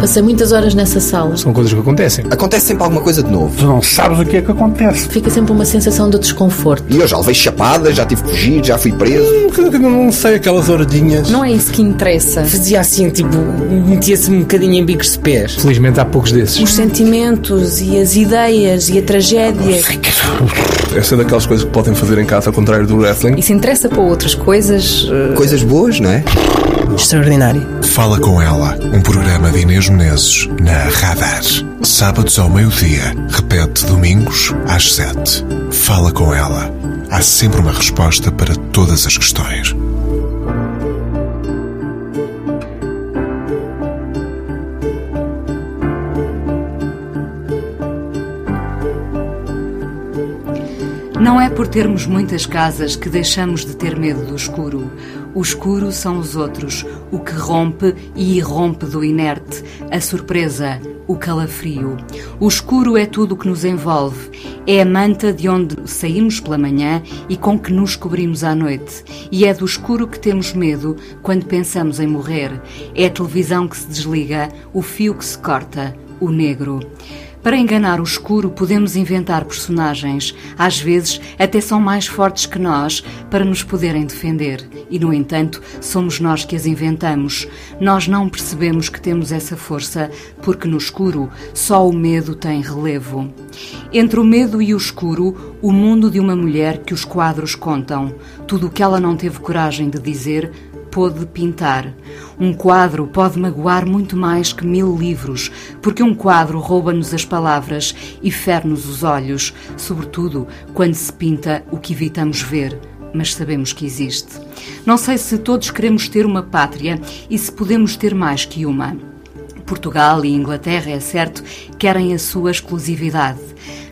Passei muitas horas nessa sala. São coisas que acontecem. Acontece sempre alguma coisa de novo. Tu não sabes o que é que acontece. Fica sempre uma sensação de desconforto. E eu já levei chapada, já tive que fugir, já fui preso. Hum, Não sei, aquelas horadinhas. Não é isso que interessa. Fazia assim, tipo, metia-se um bocadinho em bicos de pés. Felizmente há poucos desses. Os sentimentos e as ideias e a tragédia. Essa é daquelas coisas que podem fazer em casa, ao contrário do wrestling. E se interessa para outras coisas, eh, Coisas boas, não é? Extraordinário. Fala com ela, um programa de Inês Menezes na Radar. Sábados ao meio-dia, repete domingos às sete. Fala com ela. Há sempre uma resposta para todas as questões. Não é por termos muitas casas que deixamos de ter medo do escuro. O escuro são os outros, o que rompe e irrompe do inerte, a surpresa, o calafrio. O escuro é tudo o que nos envolve, é a manta de onde saímos pela manhã e com que nos cobrimos à noite. E é do escuro que temos medo quando pensamos em morrer. É a televisão que se desliga, o fio que se corta, o negro. Para enganar o escuro, podemos inventar personagens. Às vezes, até são mais fortes que nós para nos poderem defender. E, no entanto, somos nós que as inventamos. Nós não percebemos que temos essa força porque no escuro só o medo tem relevo. Entre o medo e o escuro, o mundo de uma mulher que os quadros contam. Tudo o que ela não teve coragem de dizer pôde pintar. Um quadro pode magoar muito mais que mil livros, porque um quadro rouba-nos as palavras e fere-nos os olhos, sobretudo quando se pinta o que evitamos ver. Mas sabemos que existe. Não sei se todos queremos ter uma pátria e se podemos ter mais que uma. Portugal e Inglaterra, é certo, querem a sua exclusividade.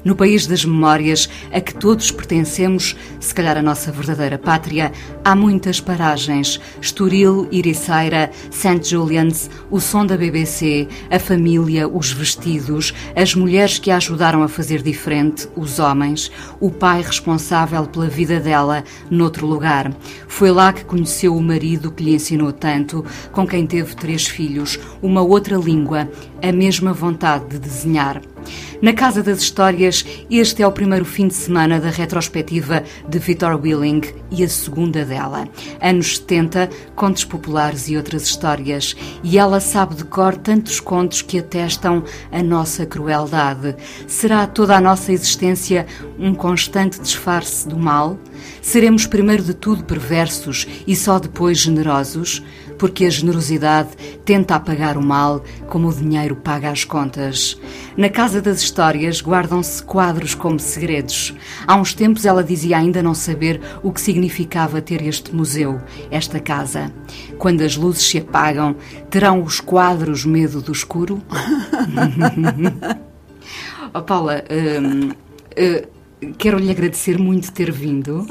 No país das memórias a que todos pertencemos, se calhar a nossa verdadeira pátria, há muitas paragens. Estoril, Iriceira, St. Julian's, o som da BBC, a família, os vestidos, as mulheres que a ajudaram a fazer diferente, os homens, o pai responsável pela vida dela noutro lugar. Foi lá que conheceu o marido que lhe ensinou tanto, com quem teve três filhos, uma outra língua, a mesma vontade de desenhar. Na Casa das Histórias, este é o primeiro fim de semana da retrospectiva de Victor Willing e a segunda dela. Anos 70, contos populares e outras histórias. E ela sabe de cor tantos contos que atestam a nossa crueldade. Será toda a nossa existência um constante disfarce do mal? Seremos primeiro de tudo perversos e só depois generosos? Porque a generosidade tenta apagar o mal como o dinheiro paga as contas. Na Casa das Histórias guardam-se quadros como segredos. Há uns tempos ela dizia ainda não saber o que significava ter este museu, esta casa. Quando as luzes se apagam, terão os quadros medo do escuro? oh, Paula, hum, uh, quero lhe agradecer muito ter vindo.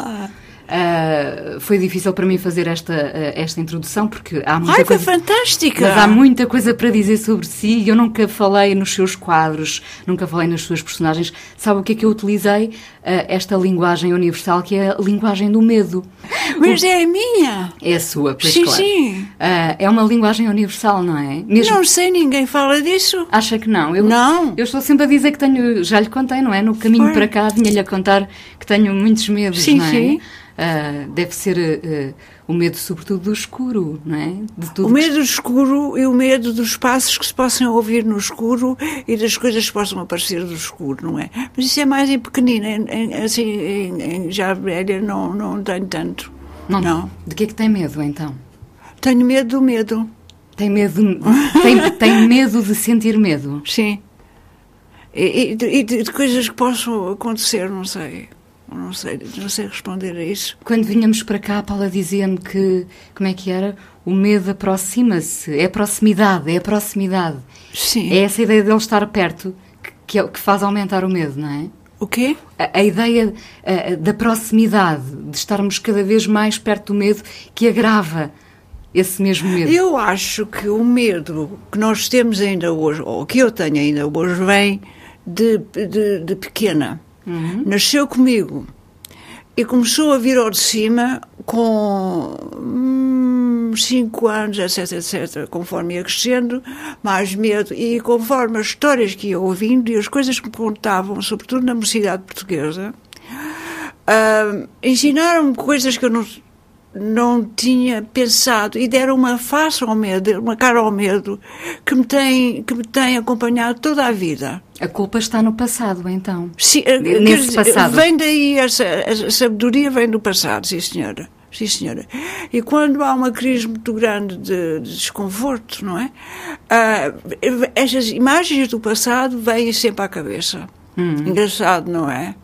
Uh, foi difícil para mim fazer esta, uh, esta introdução porque há muita Ai, foi coisa. fantástica! Mas há muita coisa para dizer sobre si e eu nunca falei nos seus quadros, nunca falei nas suas personagens. Sabe o que é que eu utilizei? Uh, esta linguagem universal que é a linguagem do medo. Mas é a minha! É a sua, pois Sim, claro. sim. Ah, é uma linguagem universal, não é? Mesmo Não sei, ninguém fala disso. Acha que não? Eu, Não. Eu estou sempre a dizer que tenho, já lhe contei, não é? No caminho Foi. para cá vinha-lhe a contar que tenho muitos medos, Sim, não é? sim. Ah, deve ser ah, o medo, sobretudo, do escuro, não é? O medo do escuro e o medo dos passos que se possam ouvir no escuro e das coisas que possam aparecer do escuro, não é? Mas isso é mais em pequenina, em- em- assim, em- em já velha não, não tenho tanto. Não, Não. De que é que tem medo, então? Tenho medo do medo, Tem medo, tem, tem medo de sentir medo? sim. E, e e de- de coisas que possam acontecer, não sei. Não sei, não sei responder a isso. Quando vinhamos para cá, a Paula dizia-me que, como é que era? O medo aproxima-se, é a proximidade, é a proximidade. Sim. É essa ideia dele estar perto que, que, é que faz aumentar o medo, não é? O quê? A, a ideia eh, da proximidade, de estarmos cada vez mais perto do medo, que agrava esse mesmo medo. Eu acho que o medo que nós temos ainda hoje, ou que eu tenho ainda hoje, vem de, de, de pequena. Nasceu comigo e começou a vir ao de cima com hum, últimos cinco anos, etc, etc, conforme ia crescendo, mais medo, e conforme as histórias que ia ouvindo e as coisas que me contavam, sobretudo na mocidade portuguesa, uh, ensinaram-me coisas que eu não, não tinha pensado e deram uma face ao medo, uma cara ao medo, que me tem, que me tem acompanhado toda a vida. A culpa está no passado, então. Sim, eh, Nesse dizer, passado. Vem daí, essa, essa sabedoria vem do passado, sim senhora. Sim, senhora. E quando há uma crise muito grande de, de desconforto, não é? Ah, estas imagens do passado vêm sempre à cabeça. Engraçado, não é?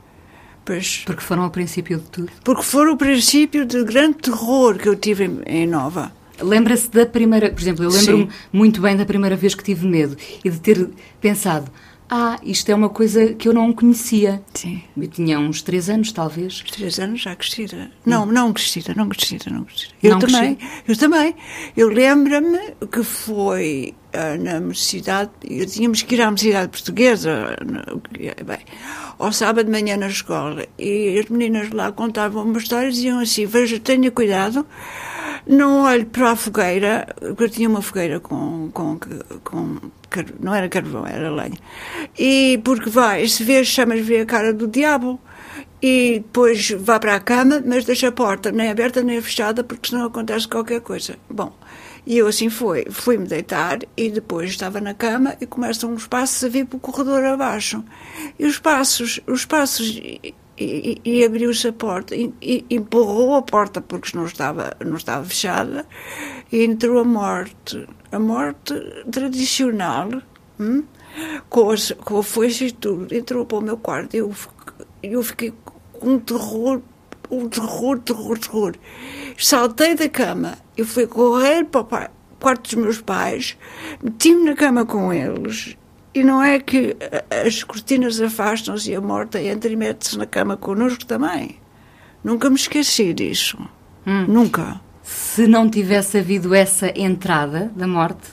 Porque foram ao princípio de tudo. porque foram o princípio de grande terror que eu tive em, em Nova. Lembra-se da primeira, por exemplo, eu lembro-me muito bem da primeira vez que tive medo e de ter pensado: ah, isto é uma coisa que eu não conhecia. Sim. Eu tinha uns três anos, talvez. Três anos já crescida. Não, não crescida, não crescida, não crescida. Eu Não também, eu também. Eu lembro-me que foi ah, na universidade, eu tínhamos que ir à universidade portuguesa, bem, ao sábado de manhã na escola, e as meninas lá contavam uma história e diziam assim, veja, tenha cuidado, não olhe para a fogueira, porque eu tinha uma fogueira com, com, com não era carvão, era lenha. E porque vai, se vê chamas, vê a cara do diabo. E depois vá para a cama, mas deixa a porta nem aberta nem fechada, porque senão acontece qualquer coisa. Bom, e eu assim foi. Fui-me deitar e depois estava na cama e começam uns passos a vir para o corredor abaixo. E os passos, os passos, e, e- e abriu-se a porta, e, e empurrou a porta porque não estava, não estava fechada, e entrou a morte. A morte tradicional, hum? com, com a foice e tudo, entrou para o meu quarto. Eu, eu fiquei com um terror, um terror, terror, terror. Saltei da cama, eu fui correr para o quarto dos meus pais, meti-me na cama com eles. E não é que a- as cortinas afastam-se e a morta entra e mete-se na cama connosco também. Nunca me esqueci disso. Nunca. Se não tivesse havido essa entrada da morte,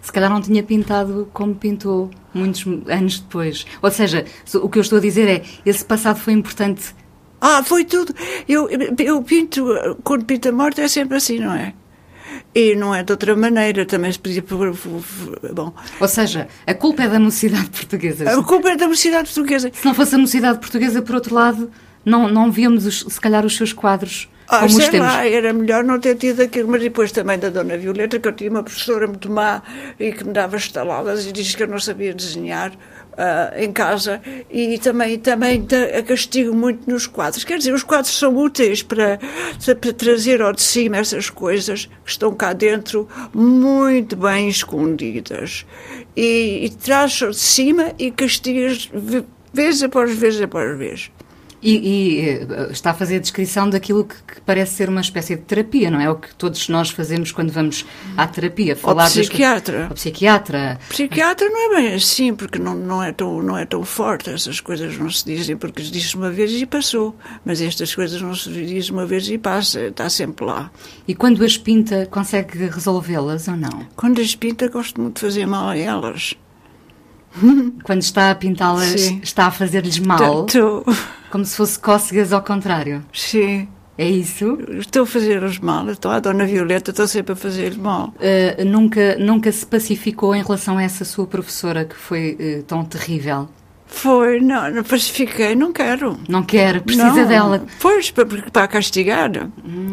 se calhar não tinha pintado como pintou muitos anos depois. Ou seja, o que eu estou a dizer é, esse passado foi importante. Ah, foi tudo. Eu, eu pinto, quando pinto a morte é sempre assim, não é? E não é de outra maneira, também se podia. Bom, Ou seja, a culpa é da mocidade portuguesa. a culpa é da mocidade portuguesa. Se não fosse a mocidade portuguesa, por outro lado, não, não víamos, os- se calhar, os seus quadros Ah, como sei lá, era melhor não ter tido aquilo, mas depois também da Dona Violeta, que eu tinha uma professora muito má e que me dava estaladas e disse que eu não sabia desenhar ah, em casa e também, também ta- a castigo muito nos quadros. Quer dizer, os quadros são úteis para, para trazer ao de cima essas coisas que estão cá dentro muito bem escondidas. E, e traz ao de cima e castigas ve- vez após vez após vez. E, e, eh, está a fazer a descrição daquilo que, que parece ser uma espécie de terapia, não é? O que todos nós fazemos quando vamos à terapia. Falar das- psiquiatra. Ao psiquiatra. Psiquiatra não é bem assim, porque não, não, é tão, não é tão forte. Essas coisas não se dizem porque se diz uma vez e passou. Mas estas coisas não se diz uma vez e passa, está sempre lá. E quando as pinta, consegue resolvê-las ou não? Quando as pinta, gosto muito de fazer mal a elas. Quando está a pintá-las, está a fazer-lhes mal, Estou, como se fosse cócegas ao contrário. sim, É isso? estou a fazer-os mal. Estou à Dona Violeta, estou sempre a fazer-lhe mal. Uh, nunca, nunca se pacificou em relação a essa sua professora que foi uh, tão terrível? Foi, não, não pacifiquei, não quero. Não quer, precisa Não. dela. Pois, para, para castigar.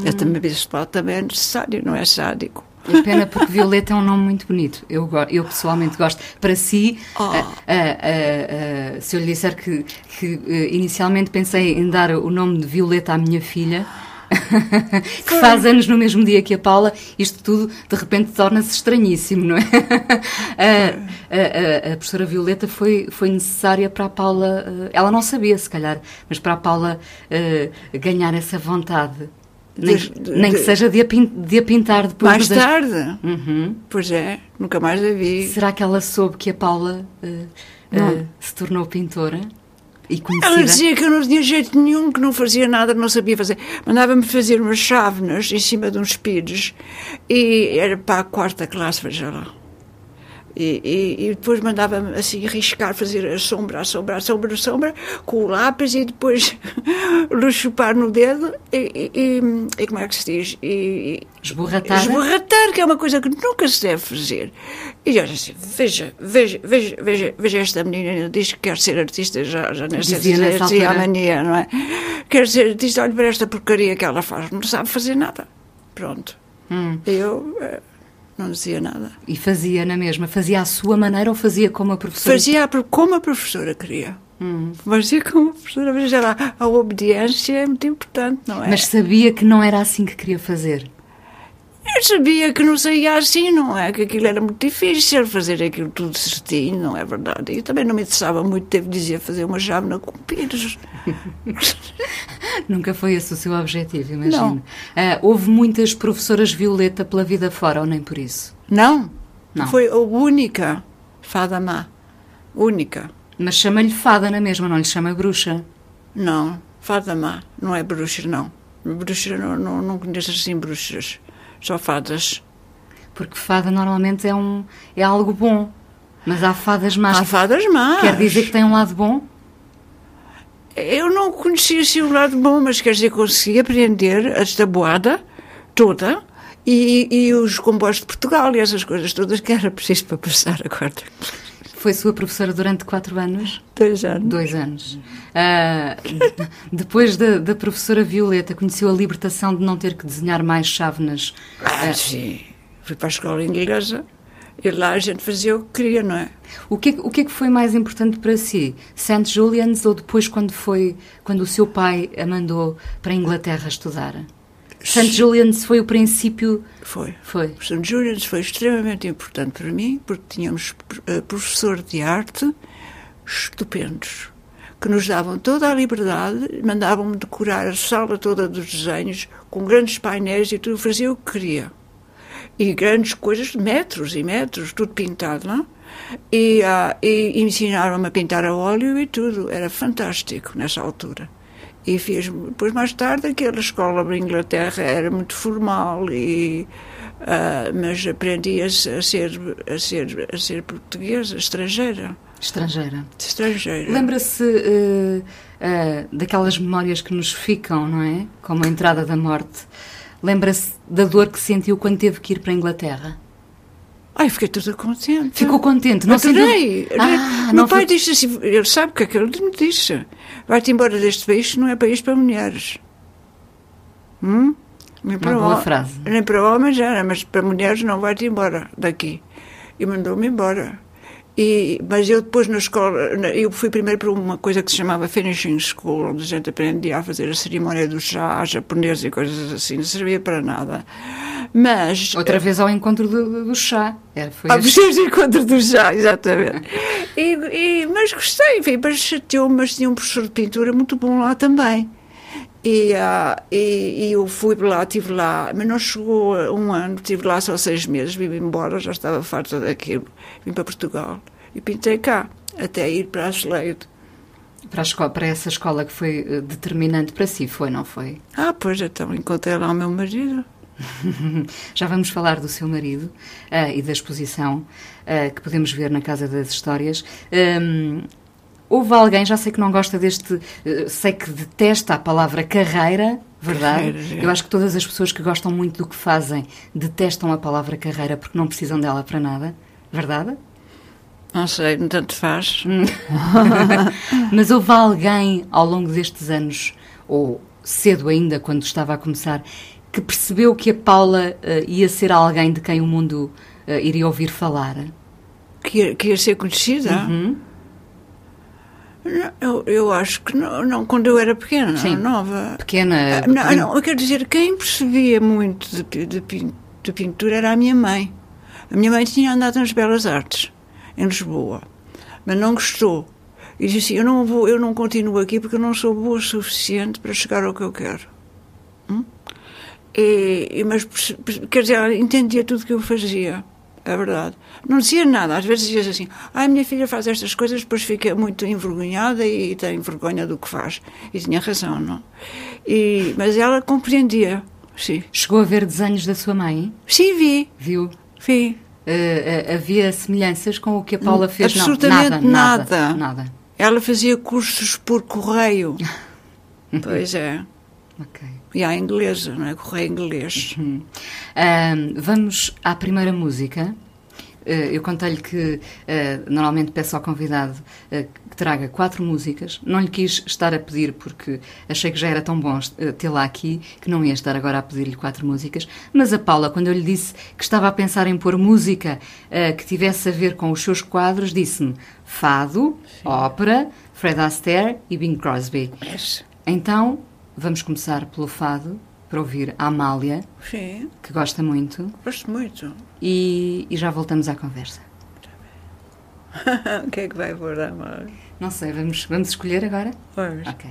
Eu também, bispo também é necessário, não é sádico. É pena porque Violeta é um nome muito bonito. Eu, eu pessoalmente gosto. Para si, Oh. ah, ah, ah, se eu lhe disser que, que eh, inicialmente pensei em dar o nome de Violeta à minha filha, que faz anos no mesmo dia que a Paula, isto tudo de repente torna-se estranhíssimo, não é? a, a- a- a professora Violeta foi, foi necessária para a Paula, eh, ela não sabia se calhar, mas para a Paula eh, ganhar essa vontade. Nem, De- de- nem que seja de a, pin- de a pintar depois Mais das- tarde. Uhum. Pois é, nunca mais a vi. Será que ela soube que a Paula eh, Não. se tornou pintora e Ela conhecida? dizia que eu não tinha jeito nenhum, que não fazia nada, não sabia fazer. Mandava-me fazer umas chávenas em cima de uns pires e era para a quarta classe, veja lá. E, e, e depois mandava-me assim riscar, fazer a sombra, a sombra, a sombra, a sombra, com o lápis e depois chupar no dedo e, e, como é que se diz? E, Esborratar. Esborratar, que é uma coisa que nunca se deve fazer. E eu assim, veja, veja, veja, veja, veja esta menina, diz que quer ser artista, já, já nessa Dizia mania, não é? Quer ser artista, olha para esta porcaria que ela faz, não sabe fazer nada. Pronto. Hum. Eu eh, não dizia nada. E fazia na mesma? Fazia à sua maneira ou fazia como a professora? Fazia como a professora queria. Hum. Fazia como a professora, veja lá, a obediência é muito importante, não é? Mas sabia que não era assim que queria fazer. Eu sabia que não saía assim, não é? Que aquilo era muito difícil, fazer aquilo tudo certinho, não é verdade? E também não me interessava muito, devo dizer, fazer uma chávena com pires. Nunca foi esse o seu objetivo, imagino. Ah, houve muitas professoras Violeta pela vida fora, ou nem por isso? Não, Não. foi a única fada má. Única. Mas chama-lhe fada na mesma, não lhe chama bruxa. Não, fada má. Não é bruxa, não. Bruxa, não, não, não conheço assim bruxas. Só fadas. Porque fada normalmente é, um, é algo bom. Mas há fadas más. Há fadas más. Quer dizer que tem um lado bom? Eu não conhecia assim o lado bom, mas quer dizer, consegui aprender a tabuada toda e, e os compostos de Portugal e essas coisas todas que era preciso para passar a quarta. Foi sua professora durante quatro anos? Dois anos. Dois anos. De- depois da, da professora Violeta, conheceu a libertação de não ter que desenhar mais chávenas. Ah, sim. Fui para a escola inglesa e lá a gente fazia o que queria, não é? O que, é que- o que é que foi mais importante para si? St. Julian's ou depois quando foi quando o seu pai a mandou para a Inglaterra estudar? St. Julian's foi o princípio. Foi. Foi. St. Julian's foi extremamente importante para mim, porque tínhamos eh, professor de arte estupendos, que nos davam toda a liberdade, mandavam-me decorar a sala toda dos desenhos, com grandes painéis e tudo, fazia o que queria. E grandes coisas, metros e metros, tudo pintado, não? E, ah, e ensinaram-me a pintar a óleo e tudo. Era fantástico nessa altura. E fiz, depois mais tarde, aquela escola da Inglaterra era muito formal e ah, mas aprendi a, se- a ser a ser a ser portuguesa, estrangeira, Estrangeira. estrangeira. Lembra-se eh, eh, daquelas memórias que nos ficam, não é? Como a entrada da morte. Lembra-se da dor que sentiu quando teve que ir para a Inglaterra? Ai, fiquei toda contente. Ficou contente, não Adorei. sentiu... Ah, Meu não pai foi... disse assim, ele sabe o que é que ele me disse. Vai-te embora deste país, não é país para mulheres. Hum? Nem para boa ho- frase. Nem para homens era, mas para mulheres não vai-te embora daqui. E mandou-me embora. E, mas eu depois na escola, eu fui primeiro para uma coisa que se chamava Finishing School, onde a gente aprendia a fazer a cerimónia do chá japonês e coisas assim, não servia para nada. Mas Outra vez ao encontro do, do chá. Era, foi ah, este- encontro do chá, exatamente. E, e- mas gostei, enfim, mas chateou-me, mas tinha um professor de pintura muito bom lá também. E, ah, e, e eu fui para lá, estive lá, mas não chegou um ano, estive lá só seis meses, vim embora, já estava farta daquilo. Vim para Portugal e pintei cá, até ir para a Slade. para, a escola, para essa escola que foi eh, determinante para si, foi, não foi? Ah, pois então encontrei lá o meu marido. Já vamos falar do seu marido ah, e da exposição ah, que podemos ver na Casa das Histórias. Hum, houve alguém, já sei que não gosta deste, eh, sei que detesta a palavra carreira, verdade? Carreira. Eu acho que todas as pessoas que gostam muito do que fazem detestam a palavra carreira porque não precisam dela para nada, verdade? Não sei, não tanto faz. Mas houve alguém ao longo destes anos, ou cedo ainda, quando estava a começar, que percebeu que a Paula eh, ia ser alguém de quem o mundo eh, iria ouvir falar? Que ia, que ia ser conhecida? Uhum. Eu, eu acho que não, não, quando eu era pequena, Sim. nova. Pequena. Ah, Não, não, eu quero dizer, quem percebia muito de, de, de pintura era a minha mãe. A minha mãe tinha andado nas Belas Artes, em Lisboa, mas não gostou. E disse assim, eu não, vou, eu não continuo aqui porque eu não sou boa o suficiente para chegar ao que eu quero. Hum? E, mas, quer dizer, ela entendia tudo que eu fazia. É verdade. Não dizia nada. Às vezes dizia assim: ai, minha filha faz estas coisas, depois fica muito envergonhada e tem vergonha do que faz. E tinha razão, não? E, mas ela compreendia. Sim. Chegou a ver desenhos da sua mãe? Sim, vi. Viu? Vi. Eh, eh, havia semelhanças com o que a Paula fez? Absolutamente não, nada, nada. nada. nada. Ela fazia cursos por correio. pois é. Ok. E à inglesa, não é? Correio inglês. Ahm, vamos à primeira música. Eh, eu contei-lhe que eh, normalmente peço ao convidado eh, que traga quatro músicas. Não lhe quis estar a pedir porque achei que já era tão bom tê-la aqui que não ia estar agora a pedir-lhe quatro músicas. Mas a Paula, quando eu lhe disse que estava a pensar em pôr música que tivesse a ver com os seus quadros, disse-me fado, ópera, Fred Astaire e Bing Crosby. Yes. Então, vamos começar pelo fado para ouvir a Amália, Sim, que gosta muito, gosto muito. e, e já voltamos à conversa. o que é que vai pôr a mão? Não sei, vamos, vamos escolher agora? Vamos. Ok.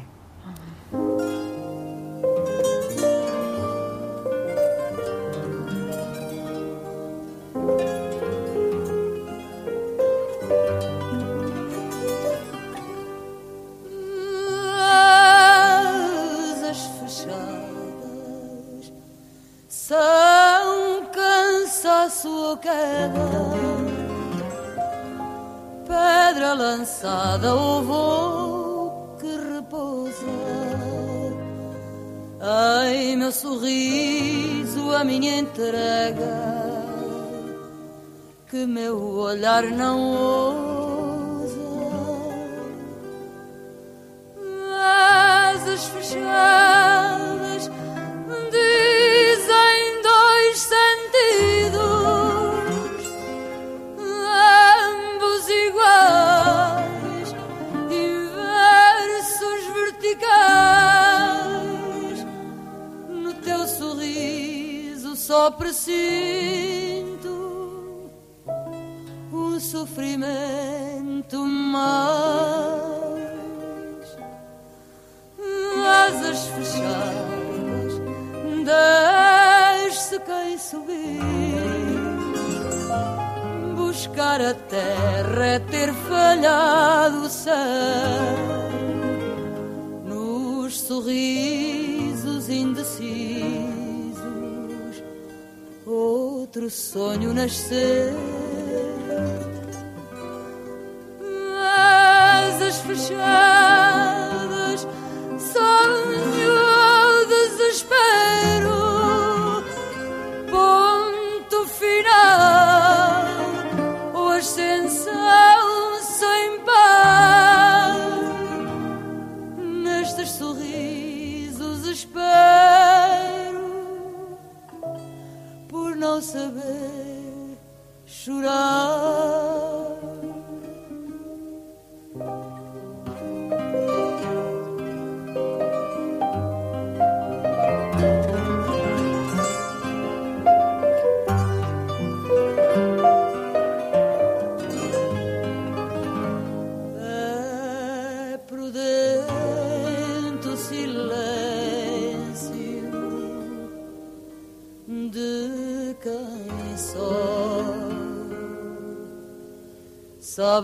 Ou queda, pedra lançada ou voo que repousa. Ai, meu sorriso, a minha entrega, que meu olhar não ousa. asas fechadas só presinto o sofrimento mais asas fechadas, deixe-se quem subir. Buscar a terra é ter falhado o céu. Nos sorrisos indecisos, outro sonho nascer. Asas fechadas,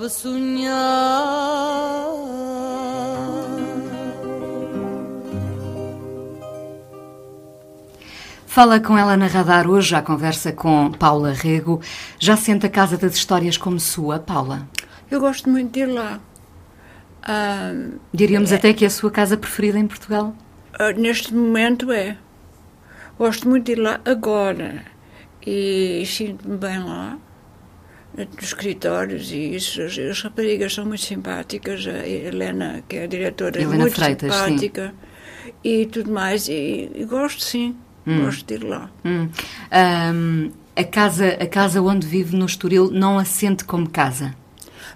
sonhar. Fala com ela na radar hoje, à conversa com Paula Rego. Já sente a Casa das Histórias como sua, Paula? Eu gosto muito de ir lá. Ah, Diríamos até que é a sua casa preferida em Portugal. ah, neste momento é. Gosto muito de ir lá agora. E sinto-me bem lá. Nos escritórios e isso. As, as raparigas são muito simpáticas. A Helena, que é a diretora, é Helena muito Freitas, sim. simpática. E tudo mais. E, e gosto, sim. Gosto de ir lá. Hum. Ahm, a, casa, a casa onde vive no Estoril não a sente como casa.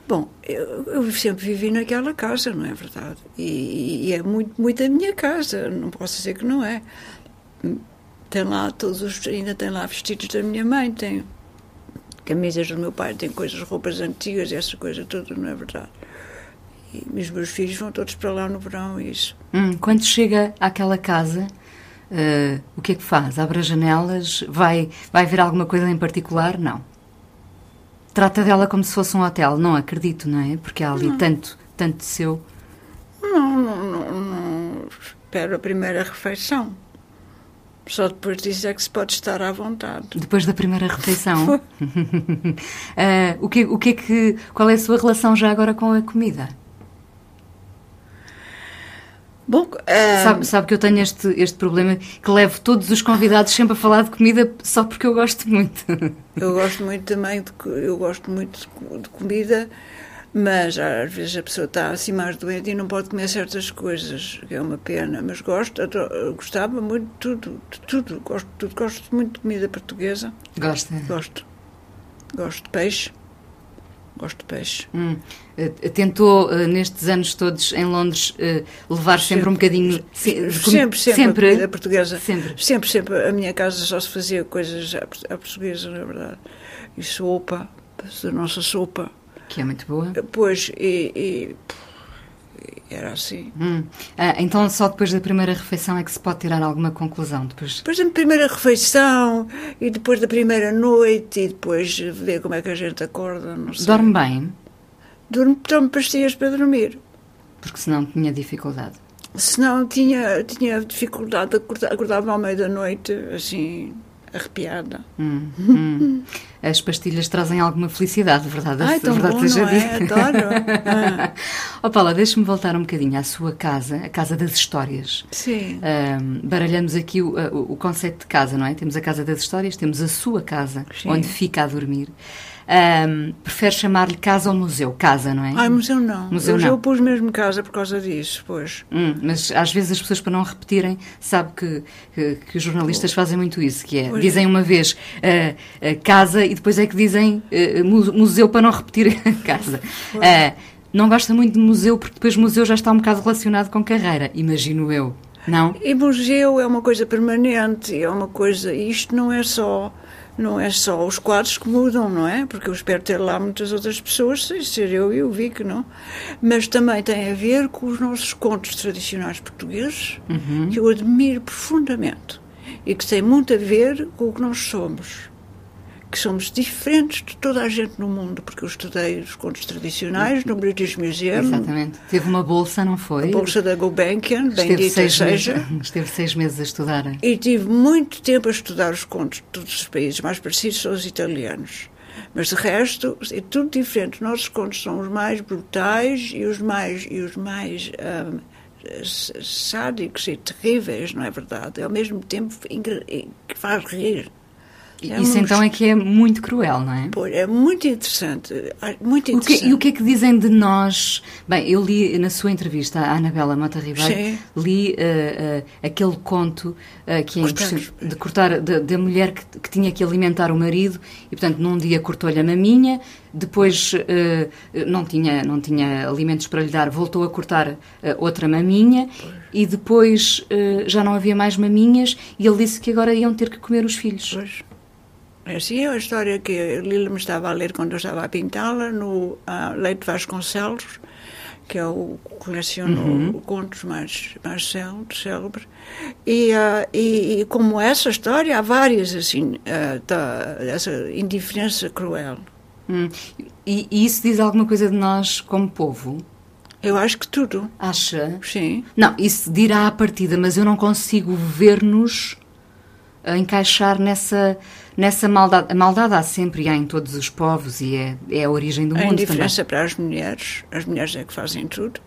Bom, eu, eu sempre vivi naquela casa, não é verdade? E, e é muito, muito a minha casa, não posso dizer que não é. Tem lá todos os. ainda tem lá vestidos da minha mãe, tem camisas do meu pai, tem coisas, roupas antigas, essa coisa toda, não é verdade? E os meus filhos vão todos para lá no verão, e isso. Hum, quando chega àquela casa, ah, o que é que faz? Abre as janelas? Vai, vai ver alguma coisa em particular? Não. Trata dela como se fosse um hotel? Não acredito, não é? Porque há ali tanto, tanto seu. Não, não, não, não espero a primeira refeição. Só depois disso é que se pode estar à vontade. Depois da primeira refeição. Ah, o, que, o que é que. Qual é a sua relação já agora com a comida? Bom, ah, Sabe, sabe que eu tenho este, este problema que levo todos os convidados sempre a falar de comida só porque eu gosto muito. eu gosto muito também de, eu gosto muito de, de comida, mas às vezes a pessoa está assim mais doente e não pode comer certas coisas, que é uma pena, mas gosto, adoro- gostava muito de tudo, de tudo, gosto de tudo, gosto muito de comida portuguesa, Gosta? gosto. Gosto de peixe. Gosto de peixe. Hum. Eh, Tentou, eh, nestes anos todos em Londres, eh, levar sempre, um bocadinho. se- com- Sempre, sempre, a comida portuguesa. Sempre. Sempre, sempre. A minha casa só se fazia coisas à portuguesa, na verdade. E sopa, a nossa sopa. Que é muito boa. Pois, e, e, era assim. Hum. Ah, então, só depois da primeira refeição é que se pode tirar alguma conclusão. Depois. Depois da primeira refeição, e depois da primeira noite, e depois ver como é que a gente acorda, não sei. Dorme bem, Durmo, tomo pastilhas para dormir. porque senão tinha dificuldade. Senão tinha, tinha dificuldade, acordava, acordava ao meio da noite, assim, arrepiada. Hum, hum. As pastilhas trazem alguma felicidade, verdade? Ai, tão verdade bom, seja não é? dita. Adoro. Ah. oh, Paula, deixe-me voltar um bocadinho à sua casa, a casa das histórias. Sim. Baralhamos aqui o, o, o conceito de casa, não é? Temos a casa das histórias, temos a sua casa, Sim. onde fica a dormir. Ahm, prefere chamar-lhe casa ou museu? Casa, não é? Ai, museu não. Museu não. eu pus mesmo casa por causa disso, pois. Hum, mas às vezes as pessoas, para não repetirem, sabe que, que, que os jornalistas fazem muito isso, que é, Pois. dizem uma vez ah, ah, casa e depois é que dizem ah, mu- museu para não repetir casa. Ah, não gosta muito de museu porque depois museu já está um bocado relacionado com carreira, imagino eu. Não? E museu é uma coisa permanente, é uma coisa. Isto não é só. Não é só os quadros que mudam, não é? Porque eu espero ter lá muitas outras pessoas, sem ser eu e o Vic, não? Mas também tem a ver com os nossos contos tradicionais portugueses, que eu admiro profundamente e que tem muito a ver com o que nós somos. Que somos diferentes de toda a gente no mundo, porque eu estudei os contos tradicionais no British Museum, Exatamente. Teve uma bolsa, não foi? a Bolsa da Gulbenkian, bendita seis, seja. meses, esteve seis meses a estudar. E tive muito tempo a estudar os contos de todos os países, mais parecidos são os italianos. Mas de resto, é tudo diferente. Os nossos contos são os mais brutais e os mais, e os mais ahm, s- sádicos e terríveis, não é verdade? Ao mesmo tempo que faz rir. É Isso um- então é que é muito cruel, não é? Pô, É muito interessante. ah, Muito O que- interessante. e o que é que dizem de nós? Bem, eu li na sua entrevista à Anabela Mota Ribeiro, li eh, eh, aquele conto eh, que é impressionante, de cortar da, mulher que, que tinha que alimentar o marido e, portanto, num dia cortou-lhe a maminha, depois não, tinha, não tinha alimentos para lhe dar, voltou a cortar outra maminha e depois já não havia mais maminhas e ele disse que agora iam ter que comer os filhos. Pois. Essa é a história que a Lila me estava a ler quando eu estava a pintá-la no ah, Leite Vasconcelos, que é o que coleciona Uhum. contos mais, mais cél- célebres. E, ah, e, e como essa história, há várias assim, ah, da, dessa indiferença cruel. Hum. E, e isso diz alguma coisa de nós como povo? Eu acho que tudo, Acha? sim. Não, isso dirá à partida, mas eu não consigo ver-nos a encaixar nessa, nessa maldade. A maldade há sempre e há em todos os povos e é, é a origem do A mundo também. indiferença para as mulheres, as mulheres é que fazem tudo.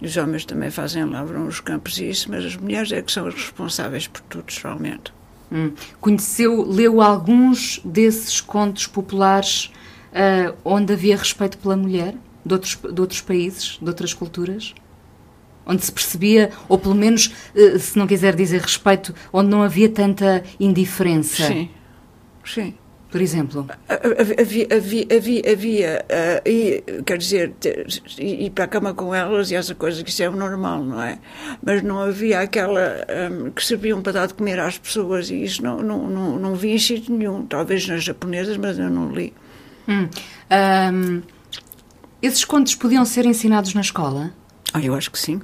E os homens também fazem, lavram os campos e isso, mas as mulheres é que são as responsáveis por tudo, geralmente. Hum. Conheceu, leu alguns desses contos populares ah, onde havia respeito pela mulher, de outros, de outros países, de outras culturas? Onde se percebia, ou pelo menos, eh, se não quiser dizer respeito, onde não havia tanta indiferença. Sim, sim. Por exemplo. Havia, havia, havia, havia ah, e, quer dizer, te- ir para a cama com elas e essa coisa que isso é o normal, não é? Mas não havia aquela ah, que serviam para dar de comer às pessoas e isso não, não, não, não vi em sítio nenhum. Talvez nas japonesas, mas eu não li. Hum. Ahm, esses contos podiam ser ensinados na escola? Ah, eu acho que sim.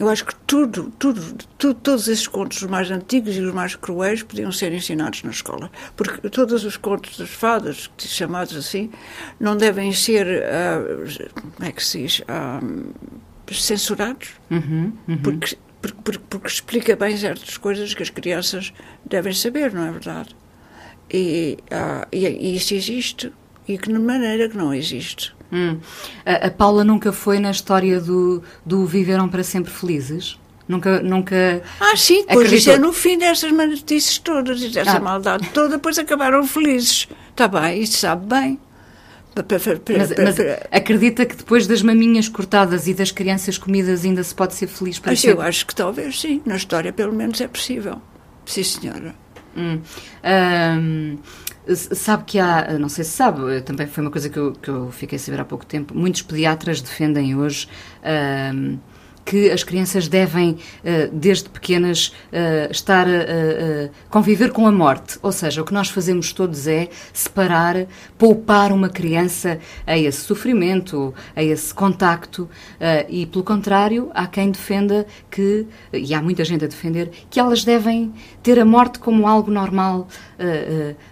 Eu acho que tudo, tudo, tudo, todos esses contos, os mais antigos e os mais cruéis, podiam ser ensinados na escola. Porque todos os contos das fadas, chamados assim, não devem ser, ah, como é que se diz, ah, censurados. Uhum, uhum. Porque porque, porque, explica bem certas coisas que as crianças devem saber, não é verdade? E, ah, e, e isso existe. E que de maneira que não existe. Hum. A, a, Paula nunca foi na história do, do Viveram para Sempre Felizes? Nunca, nunca. Ah, sim, isso é no fim dessas notícias todas, dessa ah. maldade toda, depois acabaram felizes. Está bem, isso sabe bem. Mas, mas, acredita que depois das maminhas cortadas e das crianças comidas ainda se pode ser feliz para sempre? Eu acho que talvez sim. Na história, pelo menos, é possível. Sim, senhora. Hum. Um, sabe que há, não sei se sabe, também foi uma coisa que eu, que eu fiquei a saber há pouco tempo, muitos pediatras defendem hoje. Um, que as crianças devem, eh, desde pequenas, eh, estar a conviver com a morte. Ou seja, o que nós fazemos todos é separar, poupar uma criança a esse sofrimento, a esse contacto. Eh, e, pelo contrário, há quem defenda que, e há muita gente a defender, que elas devem ter a morte como algo normal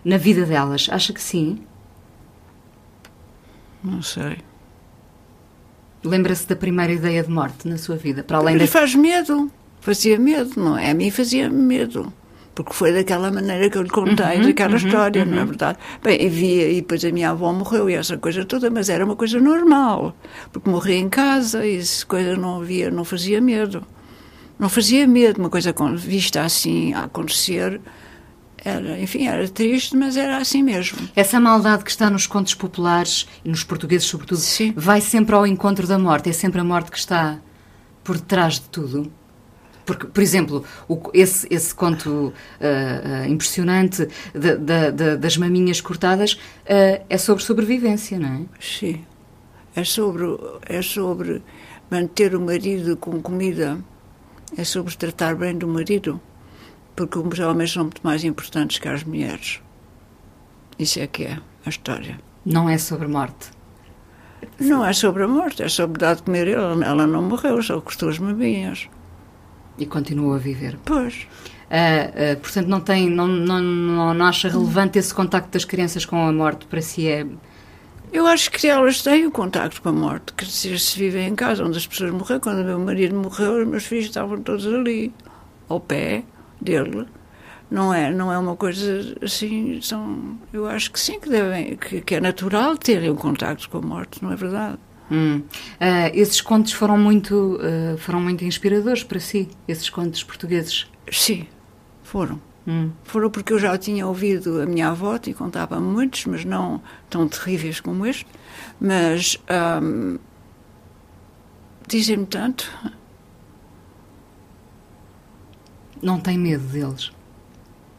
na vida delas. Acha que sim? Não sei. Lembra-se da primeira ideia de morte na sua vida? Para além da... faz medo. Fazia medo, não é? A mim fazia medo. Porque foi daquela maneira que eu lhe contei, uhum, daquela uhum, história, uhum. não é verdade? Bem, e via, e depois a minha avó morreu e essa coisa toda, mas era uma coisa normal. Porque morria em casa e essa coisa não havia, não fazia medo. Não fazia medo, uma coisa vista assim a acontecer era, enfim, era triste, mas era assim mesmo. Essa maldade que está nos contos populares, e nos portugueses sobretudo, Sim. vai sempre ao encontro da morte. É sempre a morte que está por detrás de tudo. Porque, por exemplo, o, esse, esse conto uh, uh, impressionante de, de, de, das maminhas cortadas uh, é sobre sobrevivência, não é? Sim. É sobre, é sobre manter o marido com comida, é sobre tratar bem do marido porque os homens são muito mais importantes que as mulheres. Isso é que é a história. Não é sobre morte. Não é sobre a morte, é sobre dar de comer ela. Ela não morreu, só custou as maminhas. E continua a viver. Pois. Uh, uh, portanto, não, tem, não, não, não, não acha relevante esse contacto das crianças com a morte? Para si é. Eu acho que elas têm o contacto com a morte. Quer dizer, se vivem em casa onde as pessoas morreram, quando o meu marido morreu, os meus filhos estavam todos ali, ao pé dele não é não é uma coisa assim são eu acho que sim que devem que, que é natural terem um contacto com a morte não é verdade hum. uh, esses contos foram muito uh, foram muito inspiradores para si esses contos portugueses sim foram hum. foram porque eu já tinha ouvido a minha avó e contava muitos mas não tão terríveis como este mas um, dizem-me tanto Não tem medo deles?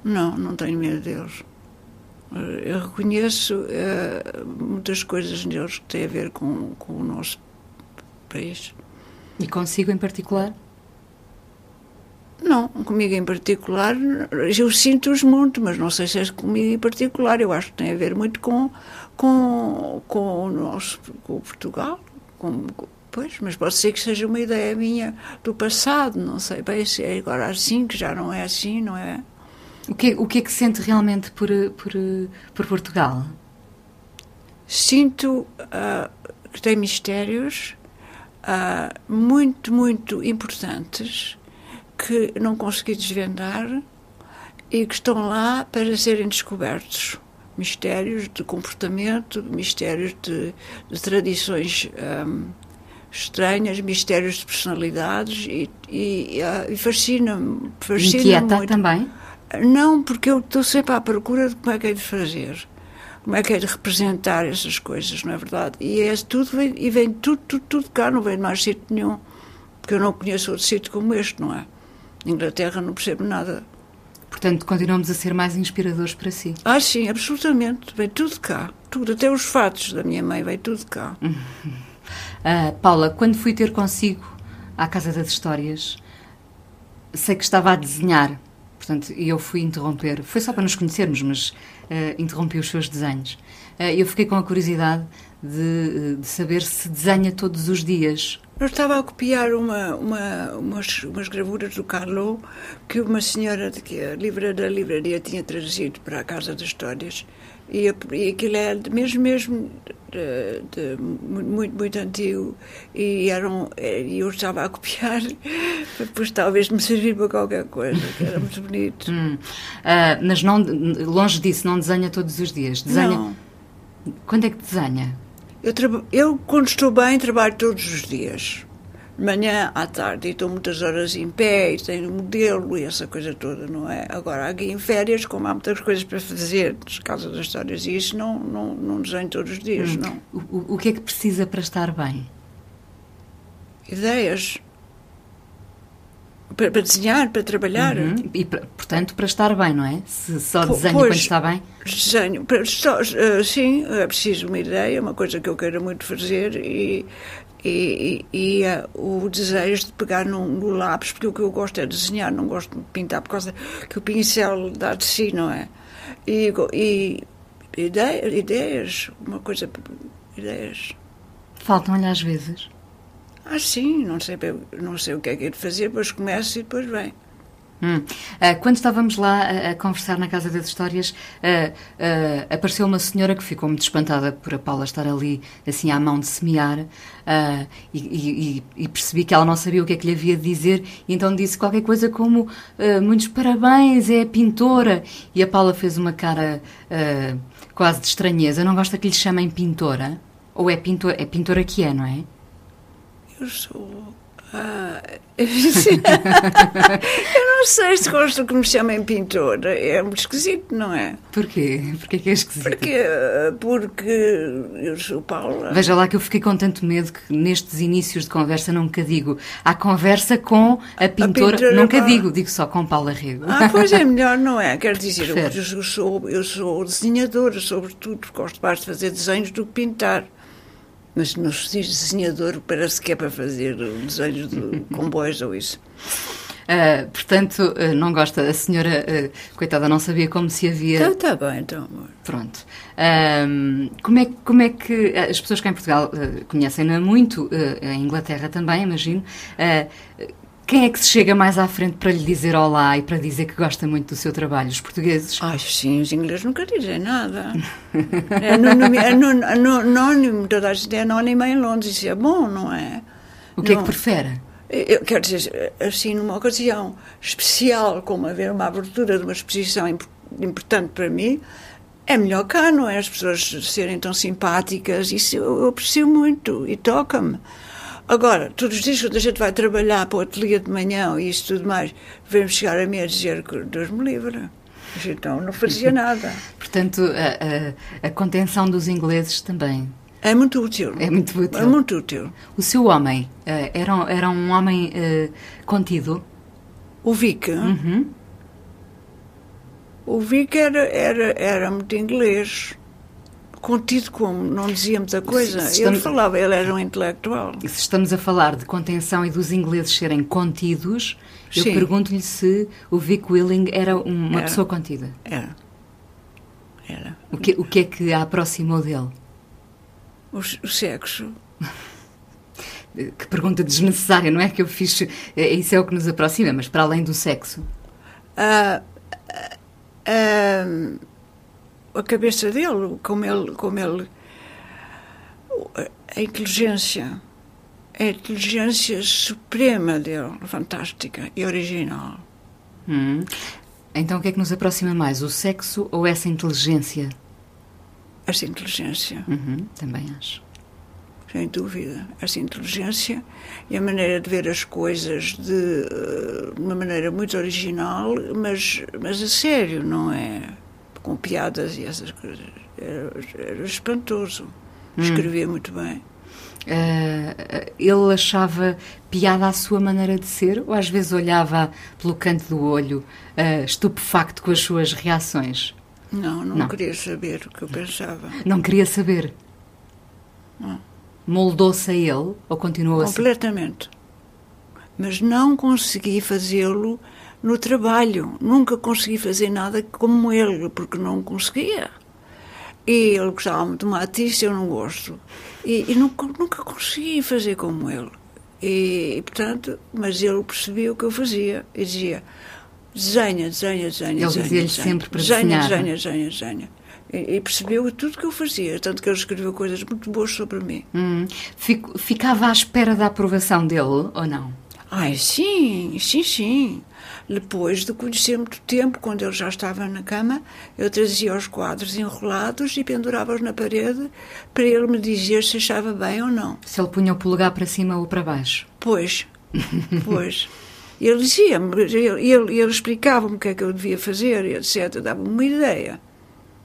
Não, não tenho medo deles. Eu reconheço uh, muitas coisas neles que têm a ver com, com o nosso país. E consigo em particular? Não, comigo em particular, eu sinto-os muito, mas não sei se é comigo em particular. Eu acho que tem a ver muito com, com, com o nosso com Portugal, com, Pois, mas pode ser que seja uma ideia minha do passado, não sei bem se é agora assim, que já não é assim, não é? O que, o que é que sente realmente por, por, por Portugal? Sinto uh, que tem mistérios uh, muito, muito importantes que não consegui desvendar e que estão lá para serem descobertos. Mistérios de comportamento, mistérios de, de tradições. Um, ah, estranhas, mistérios de personalidades e, e, e fascina-me. Fascina Inquieta muito. também? Não, porque eu estou sempre à procura de como é que é de fazer, como é que é de representar essas coisas, não é verdade? E é tudo, vem, e vem tudo, tudo, tudo cá, não vem de mais sítio nenhum, porque eu não conheço outro sítio como este, não é? Inglaterra não percebo nada. Portanto, continuamos a ser mais inspiradores para si. Ah, sim, absolutamente. Vem tudo cá. Tudo, até os fatos da minha mãe, vem tudo cá. Uh, Paula, quando fui ter consigo à Casa das Histórias, sei que estava a desenhar, portanto, e eu fui interromper. Foi só para nos conhecermos, mas uh, interrompi os seus desenhos. Uh, eu fiquei com a curiosidade de, de, saber se desenha todos os dias. Eu estava a copiar uma, uma, umas, umas gravuras do Carlo que uma senhora de, livra da livraria tinha trazido para a Casa das Histórias E, e aquilo é mesmo, mesmo de, de muito, muito antigo. E eram, eu estava a copiar, depois talvez me servir para qualquer coisa, que era muito bonito. Hum. Ah, mas não, longe disso, não desenha todos os dias. Desenha. Não. Quando é que desenha? Eu, eu, quando estou bem, trabalho todos os dias. De manhã à tarde, e estou muitas horas em pé, e tenho modelo e essa coisa toda, não é? Agora, aqui em férias, como há muitas coisas para fazer, por causa das histórias e isso, não, não, não desenho todos os dias, Hum. não. O, o- que é que precisa para estar bem? Ideias. Para, para desenhar, para trabalhar. Uhum. E, portanto, para estar bem, não é? Se só desenha pois. quando está bem. Desenho. Para- só- eh, sim, é preciso uma ideia, uma coisa que eu queira muito fazer e, e, e, e, eh, o desejo de pegar num, no lápis, porque o que eu gosto é desenhar, não gosto de pintar, por causa que o pincel dá de si, não é? E, e ideia, ideias, uma coisa. Ideias. Faltam-lhe às vezes. Ah, sim, não sei, não sei o que é que é de fazer, depois começo e depois vem. Hum. Ah, quando estávamos lá a, conversar na Casa das Histórias, ah, ah, apareceu uma senhora que ficou muito espantada por a Paula estar ali, assim, à mão de semear, e, percebi que ela não sabia o que é que lhe havia de dizer, e então disse qualquer coisa como: Muitos parabéns, é pintora. E a Paula fez uma cara quase de estranheza. Não gosta que lhe chamem pintora? Ou é pintora? É pintora que é, não é? Eu sou. Ah, eu não sei se gosto que me chamem pintora. É muito esquisito, não é? Porquê? Porquê que é esquisito? Porque, porque eu sou Paula. Veja lá que eu fiquei com tanto medo que nestes inícios de conversa nunca digo. Há conversa com a pintora, pintora nunca Paula. digo, digo só com Paula Rego. Ah, pois é melhor, não é? Quer dizer, eu, eu sou, eu sou desenhadora, sobretudo, gosto mais de fazer desenhos do que pintar. Mas não se diz desenhador, parece que é para fazer desenhos de comboios ou isso. Ah, portanto, ah, não gosta. A senhora, ah, coitada, não sabia como se havia. Está bem, então. amor. Pronto. Como, é, que- como é que as pessoas cá em Portugal conhecem-na muito, em Inglaterra também, imagino. Quem é que se chega mais à frente para lhe dizer olá e para dizer que gosta muito do seu trabalho? Os portugueses? Ai, sim, os ingleses nunca dizem nada. É anónimo, é anó- anónimo, toda a gente é anónima em Londres, isso é bom, não é? O que é Não. que prefere? Eu quero dizer, assim, numa ocasião especial, como haver uma abertura de uma exposição imp- importante para mim, é melhor cá, não é? As pessoas serem tão simpáticas, isso eu, eu aprecio muito e toca-me. Agora, todos os dias, quando a gente vai trabalhar para o ateliê de manhã e isso tudo mais, vemos chegar a mim a dizer que Deus me livre. Então, não fazia nada. Portanto, a, a- a contenção dos ingleses também É muito útil. é muito útil. É muito útil. O seu homem eh, era, um- era um homem eh, contido? O Vic, Uhum. o Vic era, era, era muito inglês. Contido como, não dizia muita coisa. Se- se Ele estamos- falava, ele era um intelectual. E se estamos a falar de contenção e dos ingleses serem contidos, eu Sim. pergunto-lhe se o Vic Willing era uma Era. pessoa contida. Era. Era. O que, o que é que a aproximou dele? O, o sexo. Que pergunta desnecessária, não é que eu fiz. eh, Isso é o que nos aproxima, mas para além do sexo. Ah, ah, ah, a cabeça dele, como ele, como ele. A inteligência. A inteligência suprema dele, fantástica e original. Hum. Então o que é que nos aproxima mais, o sexo ou essa inteligência? Essa inteligência. Uhum, também acho. sem dúvida. Essa inteligência e a maneira de ver as coisas de, eh, de uma maneira muito original, mas, mas a sério, não é? Com piadas e essas coisas. Era, era espantoso. Escrevia muito bem. Eh, ele achava piada à sua maneira de ser ou às vezes olhava pelo canto do olho, eh, estupefacto com as suas reações? Não, não, Não. queria saber o que eu pensava. Não queria saber. Não. Moldou-se a ele ou continuou assim? Completamente. Mas não consegui fazê-lo no trabalho. Nunca consegui fazer nada como ele, porque não conseguia. E ele gostava muito de uma artista, eu não gosto. E, e nunca, nunca consegui fazer como ele. E, e, portanto, mas ele percebia o que eu fazia e dizia: desenha, desenha, desenha. Ele desenha, dizia-lhe desenha. sempre para desenha, desenhar. Desenha, desenha, desenha. E, e percebeu tudo que eu fazia, tanto que ele escreveu coisas muito boas sobre mim. Hum. Fico- ficava à espera da aprovação dele ou não? Ai, sim, sim, sim. Depois de conhecer muito tempo, quando ele já estava na cama, eu trazia os quadros enrolados e pendurava-os na parede para ele me dizer se achava bem ou não. Se ele punha o polegar para cima ou para baixo? Pois, pois. Ele dizia-me, ele, ele, ele explicava-me o que é que eu devia fazer, etc. Dava-me uma ideia.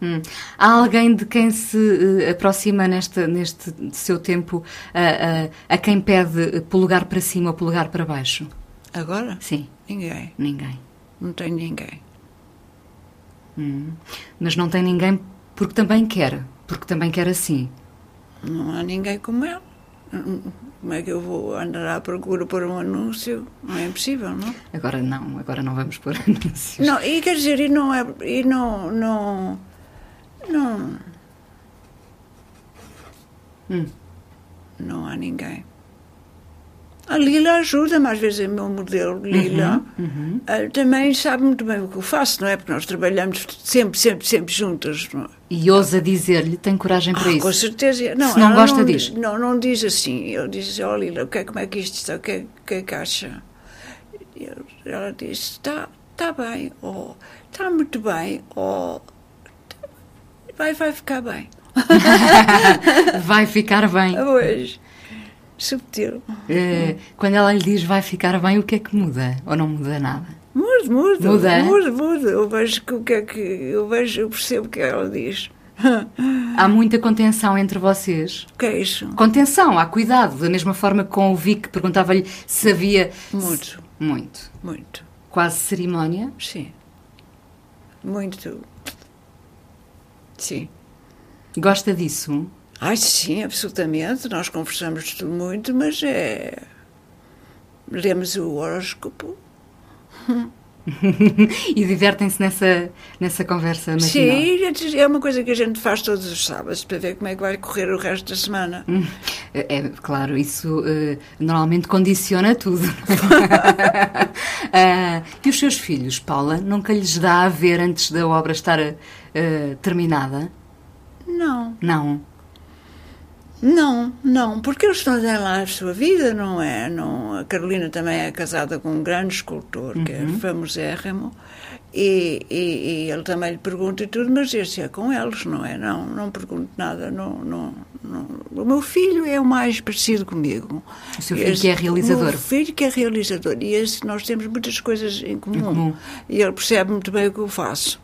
Hum. Há alguém de quem se eh, aproxima neste, neste seu tempo a, a, a quem pede polegar para cima ou polegar para baixo? Agora? Sim, Ninguém. ninguém. Não tenho ninguém. Hum. Mas não tem ninguém porque também quer, porque também quer assim. Não há ninguém como ele. Como é que eu vou andar à procura por um anúncio? Não é impossível, não? Agora não, agora não vamos pôr anúncios. Não, e quer dizer, e não é. E não. Não. Não, Hum. não há ninguém. A Lila ajuda-me, às vezes é meu modelo, Lila. Uhum. Ah, também sabe muito bem o que eu faço, não é? Porque nós trabalhamos sempre, sempre, sempre juntas. É? E ousa dizer-lhe, tem coragem para Ah, isso? com certeza. Não, Se não gosta, não, diz. Não, não diz assim. Ele diz, ó Lila, o que é, como é que isto está? O que é, que, é que acha? E eu- ela diz, está tá bem, ou está muito bem, ou vai, vai ficar bem. Vai ficar bem. Pois, subtil. Eh, quando ela lhe diz vai ficar bem, o que é que muda? Ou não muda nada? Muda, muda, Muda? muda, muda. Eu vejo que o que é que eu vejo, eu percebo o que ela diz. Há muita contenção entre vocês. Que é isso? Contenção, há cuidado. Da mesma forma que com o Vic perguntava-lhe se havia. Muito, Muito. muito. Quase cerimónia. Sim. Muito. Sim. Gosta disso? Ai, sim, absolutamente. Nós conversamos muito, mas é. Lemos o horóscopo. e divertem-se nessa, nessa conversa matinal? Sim, é uma coisa que a gente faz todos os sábados para ver como é que vai correr o resto da semana. Hum, É, é, claro, isso eh, normalmente condiciona tudo. Ah, e os seus filhos, Paula, nunca lhes dá a ver antes da obra estar eh, terminada? Não, Não. Não, não, porque eles estão a lá a sua vida, não é? Não, a Carolina também é casada com um grande escultor, que é famosérrimo, e, e, e ele também lhe pergunta e tudo, mas esse é com eles, não é? Não, não pergunto nada, não, não, não. O meu filho é o mais parecido comigo. O seu filho que é realizador. O meu filho que é realizador, e esse, nós temos muitas coisas em comum, comum. e ele percebe muito bem o que eu faço.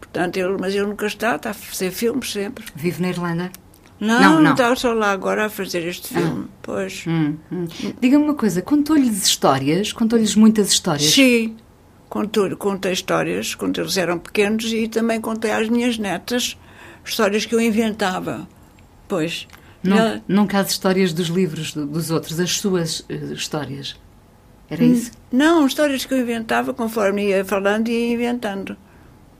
Portanto, ele, mas ele nunca está, está a fazer filmes sempre. Vive na Irlanda? Não, Não, não, está só lá agora a fazer este filme. Pois. Hum, hum. Diga-me uma coisa, contou-lhes histórias? Contou-lhes muitas histórias? Sim, contou, contei histórias quando eles eram pequenos e também contei às minhas netas histórias que eu inventava. Pois. Não, Ela- Nunca as histórias dos livros do- dos outros, as suas eh, histórias. Era isso? Não, histórias que eu inventava conforme ia falando e ia inventando.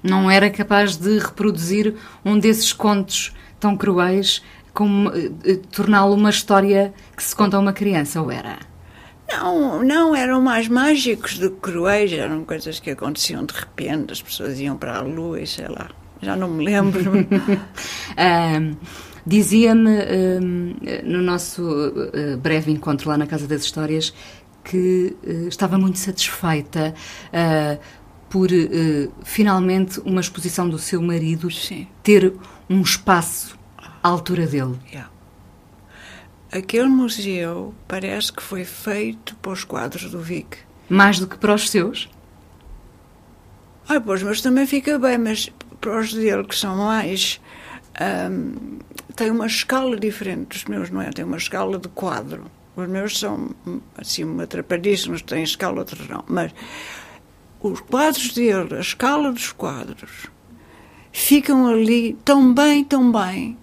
Não era capaz de reproduzir um desses contos tão cruéis como eh, eh, torná-lo uma história que se conta a uma criança, ou era? Não, não, eram mais mágicos do que cruéis, eram coisas que aconteciam de repente, as pessoas iam para a lua e sei lá. Já não me lembro. Ahm, Dizia-me ahm, no nosso eh, breve encontro lá na Casa das Histórias que eh, estava muito satisfeita ah, por finalmente uma exposição do seu marido Sim. ter um espaço à altura dele. Yeah. Aquele museu parece que foi feito para os quadros do Vic. Mais do que para os seus? Ah, pois, mas também fica bem, mas para os dele, que são mais. ahm, tem uma escala diferente dos meus, não é? Tem uma escala de quadro. Os meus são assim, atrapadíssimos, têm escala, outros não. Mas os quadros dele, a escala dos quadros, ficam ali tão bem, tão bem,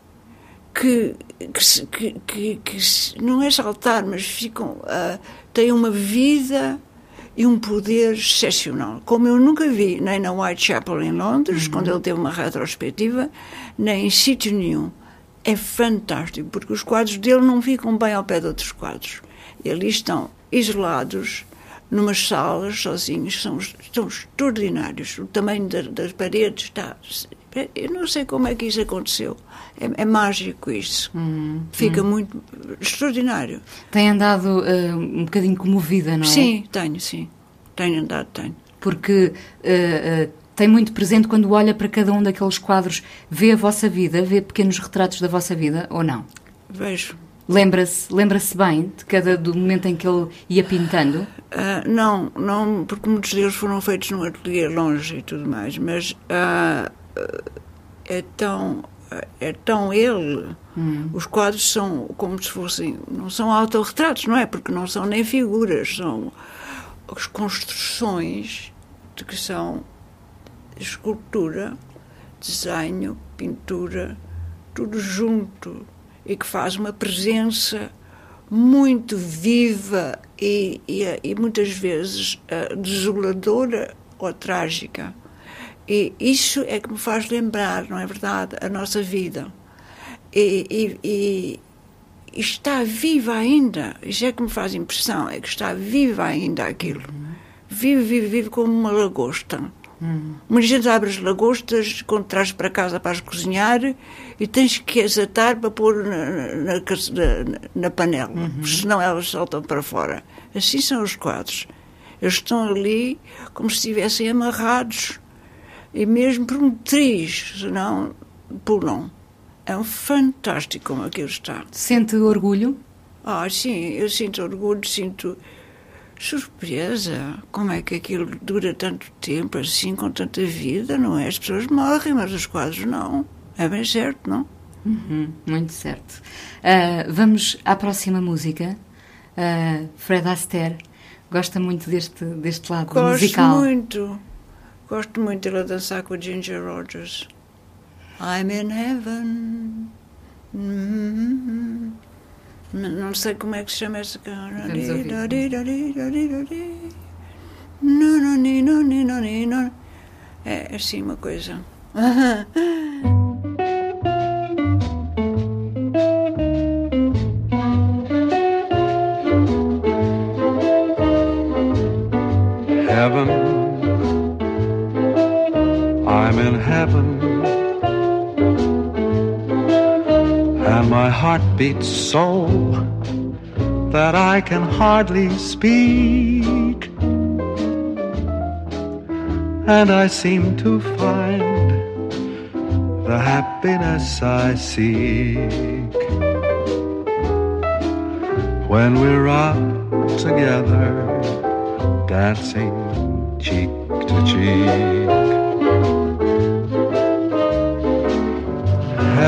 que, que, que, que- não é saltar, mas ficam. ah, têm uma vida e um poder excepcional, como eu nunca vi, nem na Whitechapel em Londres, quando ele teve uma retrospectiva, nem em sítio nenhum. É fantástico, porque os quadros dele não ficam bem ao pé de outros quadros. E ali estão isolados, numas salas, sozinhos, são, são extraordinários. O tamanho da- das paredes está Eu não sei como é que isso aconteceu. É, é mágico isso. Fica muito extraordinário. Tem andado eh, um bocadinho comovida, não é? Sim, tenho, sim. Tenho andado, tenho. Porque eh, eh, tem muito presente quando olha para cada um daqueles quadros, vê a vossa vida, vê pequenos retratos da vossa vida ou não? Vejo. Lembra-se lembra-se bem de cada do momento em que ele ia pintando? Ah, não, não, porque muitos deles foram feitos num ateliê longe e tudo mais, mas ah, é tão é tão ele. Os quadros são como se fossem, não são autorretratos, não é? Porque não são nem figuras, são as construções de que são escultura, desenho, pintura, tudo junto e que faz uma presença muito viva e, e, e muitas vezes uh, desoladora ou trágica. E isso é que me faz lembrar, não é verdade, a nossa vida. E, e, e, está viva ainda. Isso é que me faz impressão, é que está viva ainda aquilo. Vive, vive, vive como uma lagosta. Hum. Muita gente abre as lagostas quando traz para casa para as cozinhar e tens que as atar para pôr na, na, na, panela, uhum. senão elas saltam para fora. Assim são os quadros. Eles estão ali como se estivessem amarrados e mesmo por um triz, senão pulam. É um fantástico como aquilo está. Sente orgulho? Ah, sim, eu sinto orgulho, sinto surpresa. Como é que aquilo dura tanto tempo assim, com tanta vida, não é? As pessoas morrem, mas os quadros não. É bem certo, não? Uhum, muito certo. Uh, vamos à próxima música. Uh, Fred Astaire gosta muito deste, deste lado Gosto musical. Gosto muito. Gosto muito a dançar com a Ginger Rogers. I'm in heaven. Mm -hmm. Não sei como é que se chama essa canção. É assim uma coisa. Heaven, heaven. and my heart beats so that I can hardly speak. And I seem to find the happiness I seek when we're out together, dancing cheek to cheek.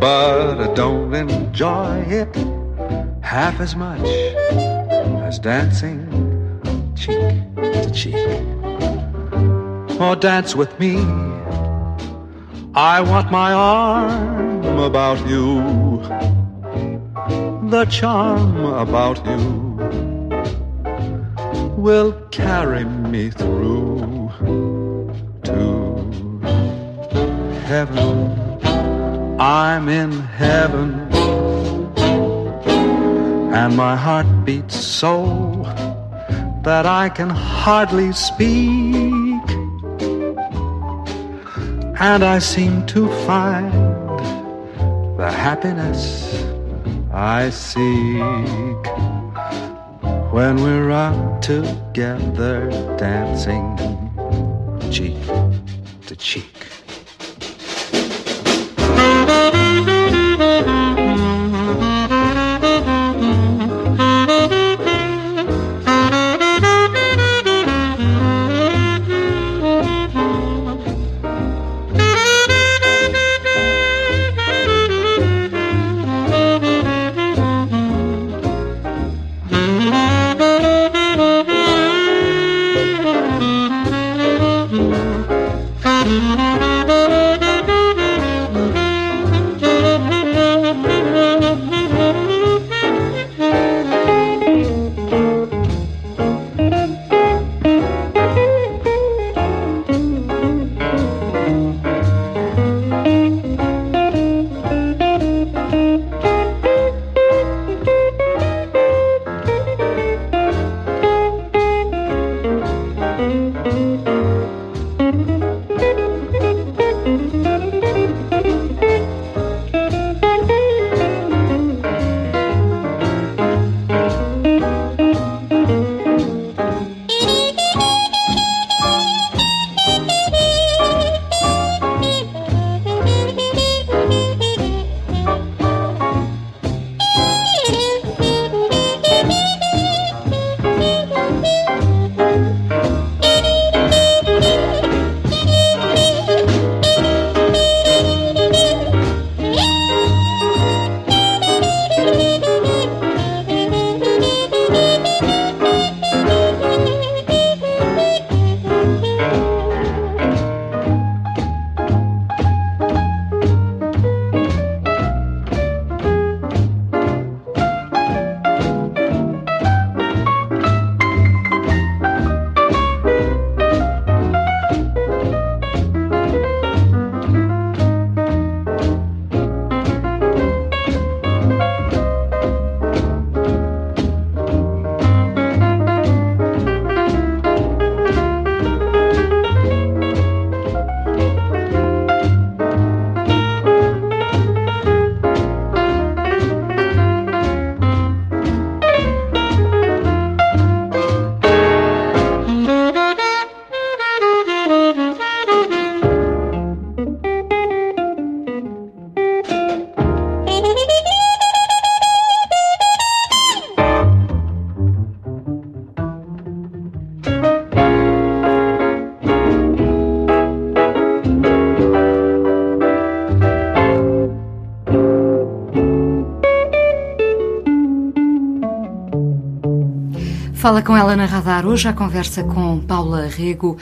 But I don't enjoy it half as much as dancing cheek to cheek. Or dance with me. I want my arm about you, the charm about you will carry me through to heaven. I'm in heaven and my heart beats so that I can hardly speak. And I seem to find the happiness I seek when we're out together dancing cheek to cheek. Thank you. Fala com ela na radar. Hoje a conversa com Paula Rego.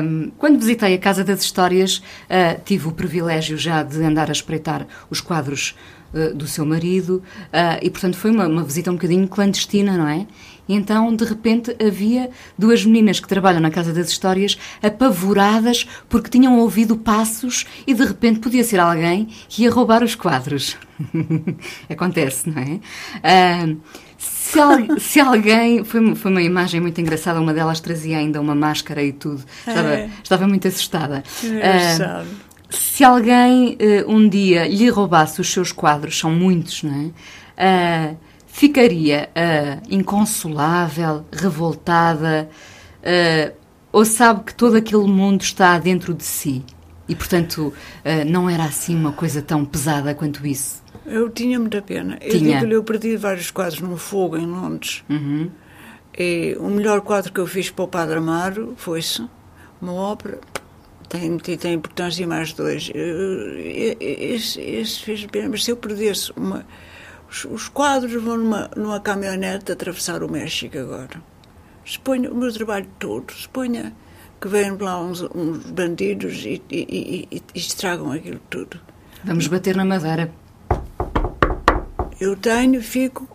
Um, quando visitei a Casa das Histórias, uh, tive o privilégio já de andar a espreitar os quadros uh, do seu marido uh, e, portanto, foi uma, uma, visita um bocadinho clandestina, não é? E então, de repente, havia duas meninas que trabalham na Casa das Histórias apavoradas porque tinham ouvido passos e, de repente, podia ser alguém que ia roubar os quadros. Acontece, não é? Se, al, se, alguém. Foi, foi uma imagem muito engraçada, uma delas trazia ainda uma máscara e tudo. Estava, é. estava muito assustada. Uh, se alguém uh, um dia lhe roubasse os seus quadros, são muitos, não é? Uh, ficaria inconsolável, revoltada, ou sabe que todo aquele mundo está dentro de si e, portanto, não era assim uma coisa tão pesada quanto isso? Eu tinha muita pena. Eu digo-lhe, eu perdi vários quadros no fogo em Londres. Uhum. E o melhor quadro que eu fiz para o Padre Amaro foi-se uma ópera. Tem, tem, importância mais dois. Esse, esse fez pena, mas se eu perdesse uma. Os, os quadros vão numa, numa caminhonete atravessar o México agora. Se ponha o meu trabalho todo, se ponha que venham lá uns, uns bandidos e, e, e, e estragam aquilo tudo. Vamos bater na madeira. Eu tenho, fico,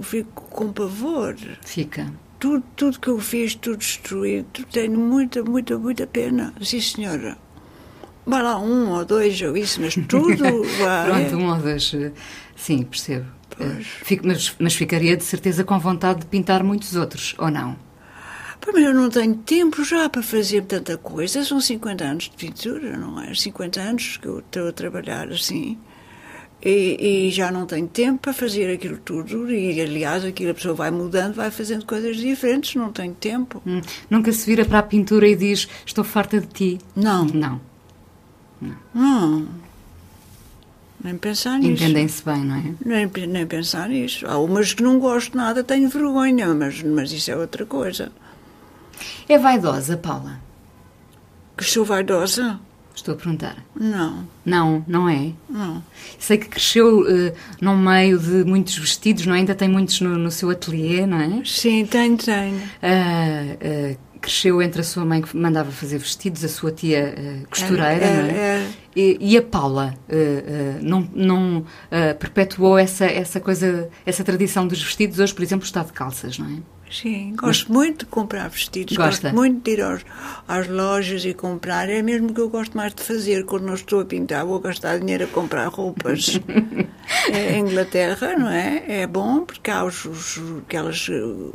fico com pavor. Fica. Tudo, tudo que eu fiz, tudo destruído, tenho muita, muita, muita pena. Sim, senhora. Vai lá um ou dois ou isso, mas tudo vai. Pronto, um ou dois. Eh, sim, percebo. Eh, fico, mas, mas ficaria de certeza com vontade de pintar muitos outros, ou não? Mas eu não tenho tempo já para fazer tanta coisa. São 50 anos de pintura, não é? 50 anos que eu estou a trabalhar assim. E, e, já não tenho tempo para fazer aquilo tudo e aliás aquilo a pessoa vai mudando vai fazendo coisas diferentes não tenho tempo hum. nunca se vira para a pintura e diz estou farta de ti não não não, não. Nem pensar nisso. Entendem-se bem, não é? Nem, nem pensar nisso. Há umas que não gosto nada, tenho vergonha, mas, mas isso é outra coisa. É vaidosa, Paula? Que sou vaidosa? Estou a perguntar. Não. Não, não é? Não. Sei que cresceu uh, num meio de muitos vestidos, não é? Ainda tem muitos no, no seu ateliê, não é? Sim, tenho, tenho. Uh, uh, cresceu entre a sua mãe que mandava fazer vestidos, a sua tia costureira, é, não é? é. E, e, a Paula não, não perpetuou essa, essa coisa, essa tradição dos vestidos? Hoje, por exemplo, está de calças, não é? Sim, gosto muito de comprar vestidos, gosta? gosto muito de ir aos, às lojas e comprar. É mesmo que eu gosto mais de fazer. Quando não estou a pintar, vou gastar dinheiro a comprar roupas. é, em Inglaterra, não é? É bom porque há os, os aquelas, you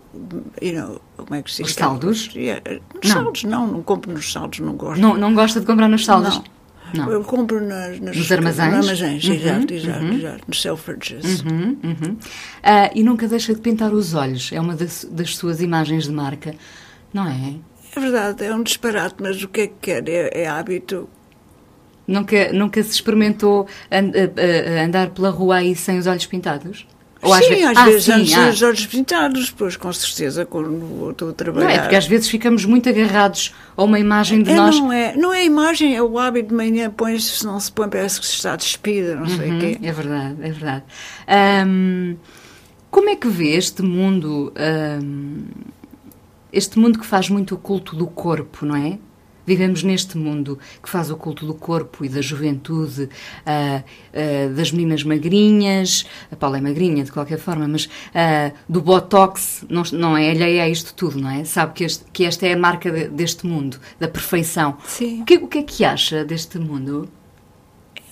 know, como é que se diz? Os saldos? É, nos não. saldos não, não compro nos saldos, não gosto. Não, não gosta de comprar nos saldos? Não. Não. Eu compro nas, nas nos armazéns. Nos armazéns, uhum, exato, exato, uhum. exato, nos Selfridges. Uhum, uhum. Uh, e nunca deixa de pintar os olhos, é uma das, das, suas imagens de marca, não é? É verdade, é um disparate, mas o que é que quer? É, é hábito. Nunca, nunca se experimentou and, uh, andar pela rua aí sem os olhos pintados? Ou às sim, às ah, vezes sim, antes ah. os olhos pintados, depois com certeza quando estou a trabalhar. Não é, porque às vezes ficamos muito agarrados a uma imagem de é, nós. Não é, não é a imagem, é o hábito de manhã, põe-se, se não se põe, parece que se está despida, não uhum, sei o quê. É verdade, é verdade. Um, como é que vê este mundo, um, este mundo que faz muito o culto do corpo, não é? Vivemos neste mundo que faz o culto do corpo e da juventude, uh, uh, das meninas magrinhas, a Paula é magrinha de qualquer forma, mas uh, do botox, não, não é alheia a isto tudo, não é? Sabe que, este, que esta é a marca de, deste mundo, da perfeição. Sim. O que, o que é que acha deste mundo?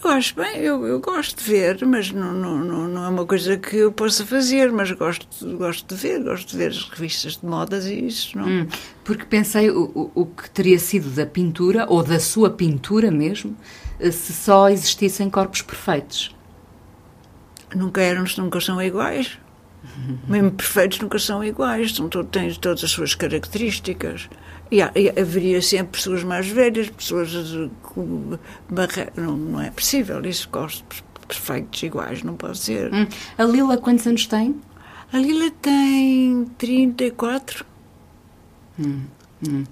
Acho bem, eu, eu gosto de ver, mas não, não, não, não é uma coisa que eu possa fazer, mas gosto, gosto de ver, gosto de ver as revistas de modas e isso, não? Hum, porque pensei o, o, que teria sido da pintura, ou da sua pintura mesmo, eh, se só existissem corpos perfeitos. Nunca eram, nunca são iguais. Mesmo perfeitos nunca são iguais, são, têm todas as suas características. E, haveria sempre pessoas mais velhas, pessoas com barreira. Não, não é possível isso, gostos perfeitos iguais, não pode ser. Hum. A Lila quantos anos tem? A Lila tem 34. Hum, hum.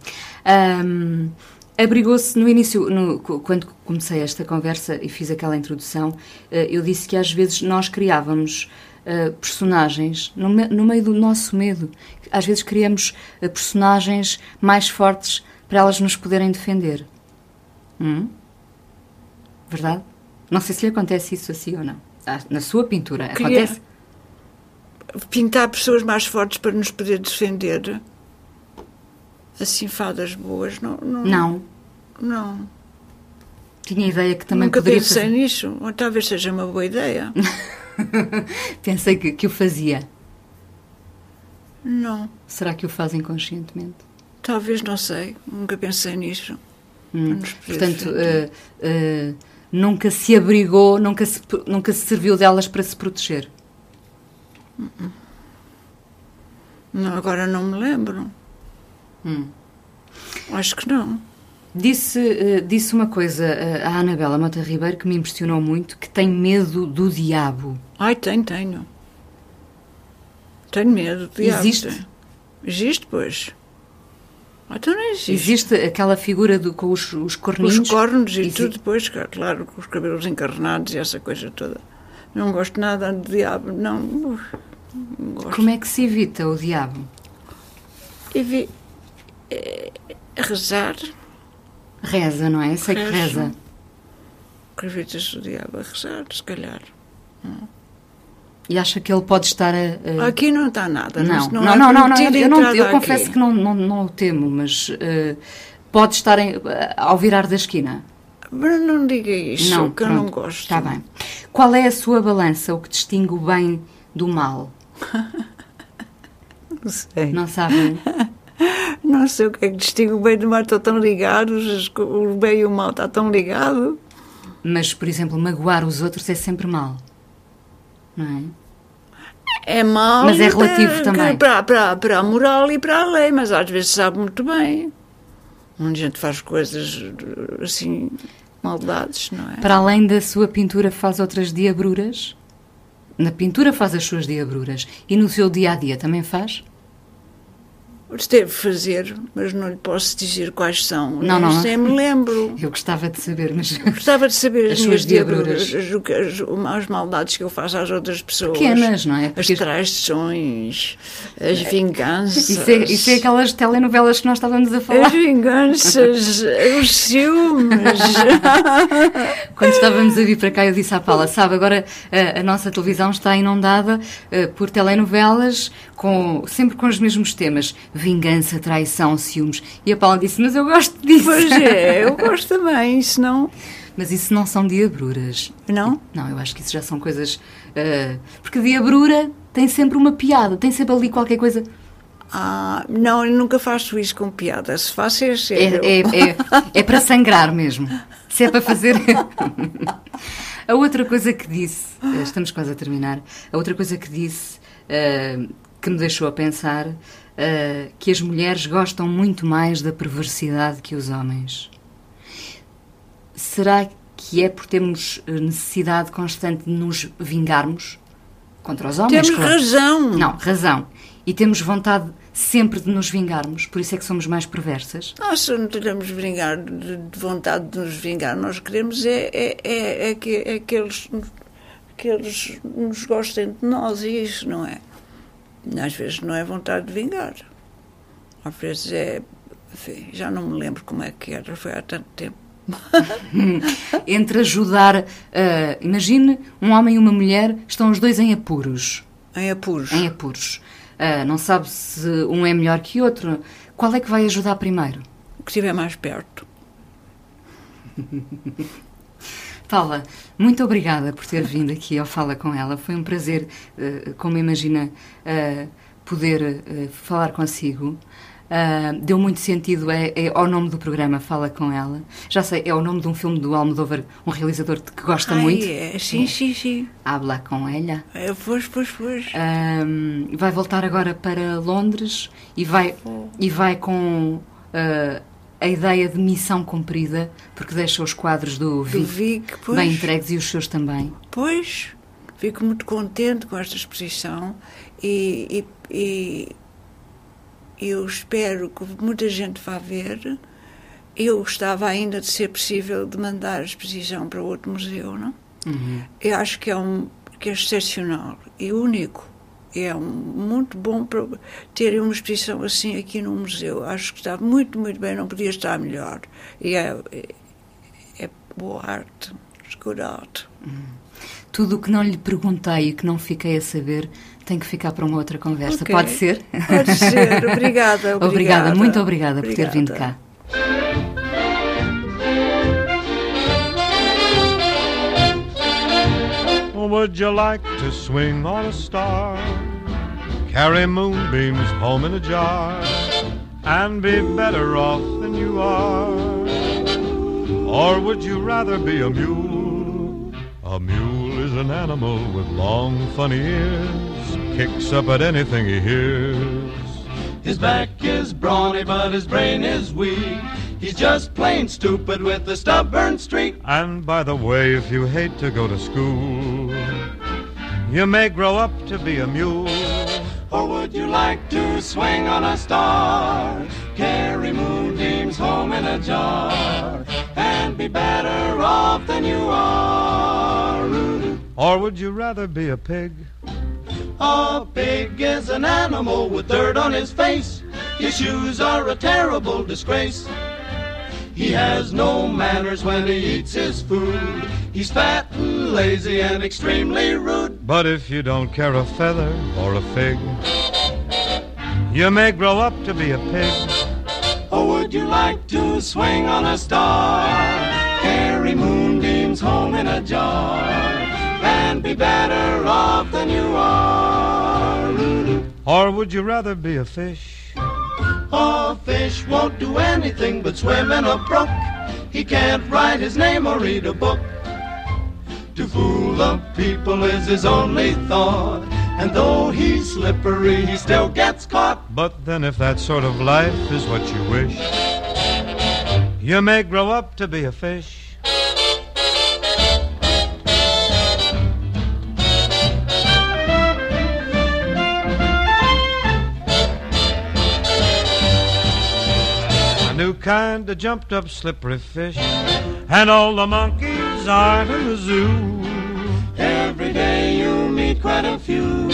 Um, Abrigou-se no início, no, quando comecei esta conversa e fiz aquela introdução, eh, eu disse que às vezes nós criávamos uh, personagens no, no, meio do nosso medo. Às vezes criamos uh, personagens mais fortes para elas nos poderem defender. Hum? Verdade? Não sei se lhe acontece isso assim ou não. Ah, na sua pintura Queria acontece? Pintar pessoas mais fortes para nos poder defender. Assim, fadas boas, não. Não. Não. não. Tinha ideia que também Nunca poderia pensei fazer... nisso. Ou talvez seja uma boa ideia. Pensei que, que o fazia. Não. Será que o faz inconscientemente? Talvez, não sei. Nunca pensei nisso. Hum. Portanto, uh, uh, nunca se abrigou, nunca se, nunca se serviu delas para se proteger? Não, agora não me lembro. Hum. Acho que não. Disse, uh, disse uma coisa uh, à Anabela Mota Ribeiro que me impressionou muito, que tem medo do diabo. Ai, tenho, tenho. Tenho medo do diabo. Existe? Existe, pois. Ah, então não existe. Existe aquela figura do, com os, os corninhos? Os cornos e tudo depois, claro, com os cabelos encarnados e essa coisa toda. Não gosto nada do diabo, não. não gosto. Como é que se evita o diabo? Evi... É, rezar Reza, não é? Sei que reza. O diabo a rezar, se calhar. E acha que ele pode estar a. a... Aqui não está nada. Não, não, não, não, não, não eu, não, eu confesso que não, não, não o temo, mas uh, pode estar em, uh, ao virar da esquina. Mas não diga isso, não, que pronto, eu não gosto. Está bem. Qual é a sua balança, o que distingue o bem do mal? não sei. Não sabem? Não sei o que é que distingue o bem do mal, estão tão ligados, o bem e o mal está tão ligado. Mas, por exemplo, magoar os outros é sempre mal, não é? É mal. Mas é relativo também. Para, para, para a moral e para a lei, mas às vezes sabe muito bem. Onde a gente faz coisas assim. maldades, não é? Para além da sua pintura, faz outras diabruras? Na pintura faz as suas diabruras. E no seu dia a dia também faz? Deve fazer, mas não lhe posso dizer quais são. Não, não. Nem me lembro. Eu gostava de saber, mas. Gostava de saber as, As minhas suas diabruras. as, as, as maldades que eu faço às outras pessoas. Pequenas, não é? As Porque- traições, as vinganças. Isso é, isso é aquelas telenovelas que nós estávamos a falar. As vinganças, os ciúmes. Quando estávamos a vir para cá, eu disse à Paula: sabe, agora a, a nossa televisão está inundada eh, por telenovelas, com, sempre com os mesmos temas: vingança, traição, ciúmes. E a Paula disse: Mas eu gosto disso. Pois é, eu gosto também, isso não. Mas isso não são diabruras. Não? Não, eu acho que isso já são coisas. eh, porque diabrura tem sempre uma piada, tem sempre ali qualquer coisa. Ah, não, eu nunca faço isso com piada. Se faço é É, sério. é, é, é para sangrar mesmo. Se é para fazer. A outra coisa que disse, eh, estamos quase a terminar, a outra coisa que disse eh, que me deixou a pensar eh, que as mulheres gostam muito mais da perversidade que os homens. Será que é por termos eh, necessidade constante de nos vingarmos contra os homens? Temos claro. razão. Não, razão. E temos vontade sempre de nos vingarmos, por isso é que somos mais perversas. Nós não queremos vingar de, de vontade de nos vingar. Nós queremos é, é, é, é que, é que, eles, que eles nos gostem de nós e isso, não é? Às vezes não é vontade de vingar. Às vezes é. Enfim, já não me lembro como é que era, foi há tanto tempo. Entre ajudar, ah, imagine um homem e uma mulher estão os dois em apuros. Em apuros. Em apuros. Ah, não sabe se um é melhor que outro. Qual é que vai ajudar primeiro? O que estiver mais perto. Paula, muito obrigada por ter vindo aqui ao Fala com ela. Foi um prazer, eh, como imagina, eh, poder eh, falar consigo. Ah, deu muito sentido é, é ao nome do programa Fala com ela. Já sei, é o nome de um filme do Almodóvar, um realizador que gosta Ai, muito. é, sim, sim, sim. Habla com ela. É, pois, pois, pois. Ahm, vai voltar agora para Londres e vai, e vai com ah, a ideia de missão cumprida, porque deixa os quadros do Vic, Vic, pois. bem entregues e os seus também. Pois, fico muito contente com esta exposição e, e, e eu espero que muita gente vá ver. Eu gostava ainda de ser possível de mandar a exposição para outro museu, não? Eu acho que é um que é excepcional e único. É um, muito bom para ter uma exposição assim aqui no museu. Acho que está muito, muito bem, não podia estar melhor. E é, é, é boa arte, good art. Tudo o que não lhe perguntei e que não fiquei a saber tem que ficar para uma outra conversa. Ok. Pode ser? Pode ser. Obrigada, obrigada. muito obrigada, por ter vindo Obrigada. cá. Would you like to swing on a star? Carry moonbeams home in a jar and be better off than you are? Or would you rather be a mule? A mule is an animal with long, funny ears, kicks up at anything he hears. His back is brawny, but his brain is weak. He's just plain stupid with a stubborn streak. And by the way, if you hate to go to school, you may grow up to be a mule. Or would you like to swing on a star? Carry moonbeams home in a jar and be better off than you are. Or would you rather be a pig? A pig is an animal with dirt on his face. His shoes are a terrible disgrace. He has no manners when he eats his food. He's fat and lazy and extremely rude. But if you don't care a feather or a fig, you may grow up to be a pig. Or would you like to swing on a star? Carry moonbeams home in a jar and be better off than you are. Or would you rather be a fish? A fish won't do anything but swim in a brook. He can't write his name or read a book. To fool the people is his only thought. And though he's slippery, he still gets caught. But then, if that sort of life is what you wish, you may grow up to be a fish. Kinda jumped up slippery fish, and all the monkeys are in the zoo. Every day you meet quite a few.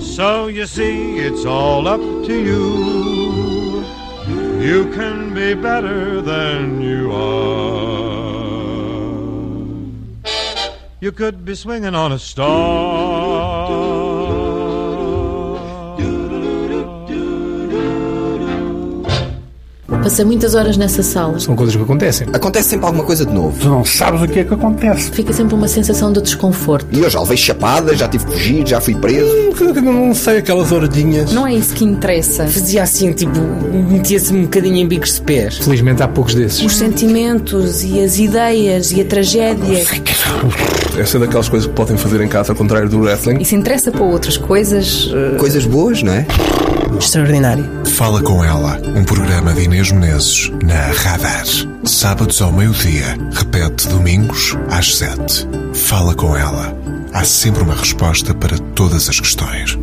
So you see, it's all up to you. You can be better than you are. You could be swinging on a star. Passei muitas horas nessa sala. São coisas que acontecem. Acontece sempre alguma coisa de novo. Tu não sabes o que é que acontece. Fica sempre uma sensação de desconforto. E eu já levei chapada, já tive que fugir, já fui preso. Não sei aquelas horadinhas. Não é isso que interessa. Fazia assim, tipo, metia-se um bocadinho em bicos de pés. Felizmente há poucos desses. Os sentimentos e as ideias e a tragédia. Essa é daquelas coisas que podem fazer em casa, ao contrário do wrestling. E se interessa para outras coisas. Uh... Coisas boas, não é? Extraordinário. Fala com ela, um programa de Inês Menezes na Radar. Sábados ao meio-dia, repete domingos às sete. Fala com ela. Há sempre uma resposta para todas as questões.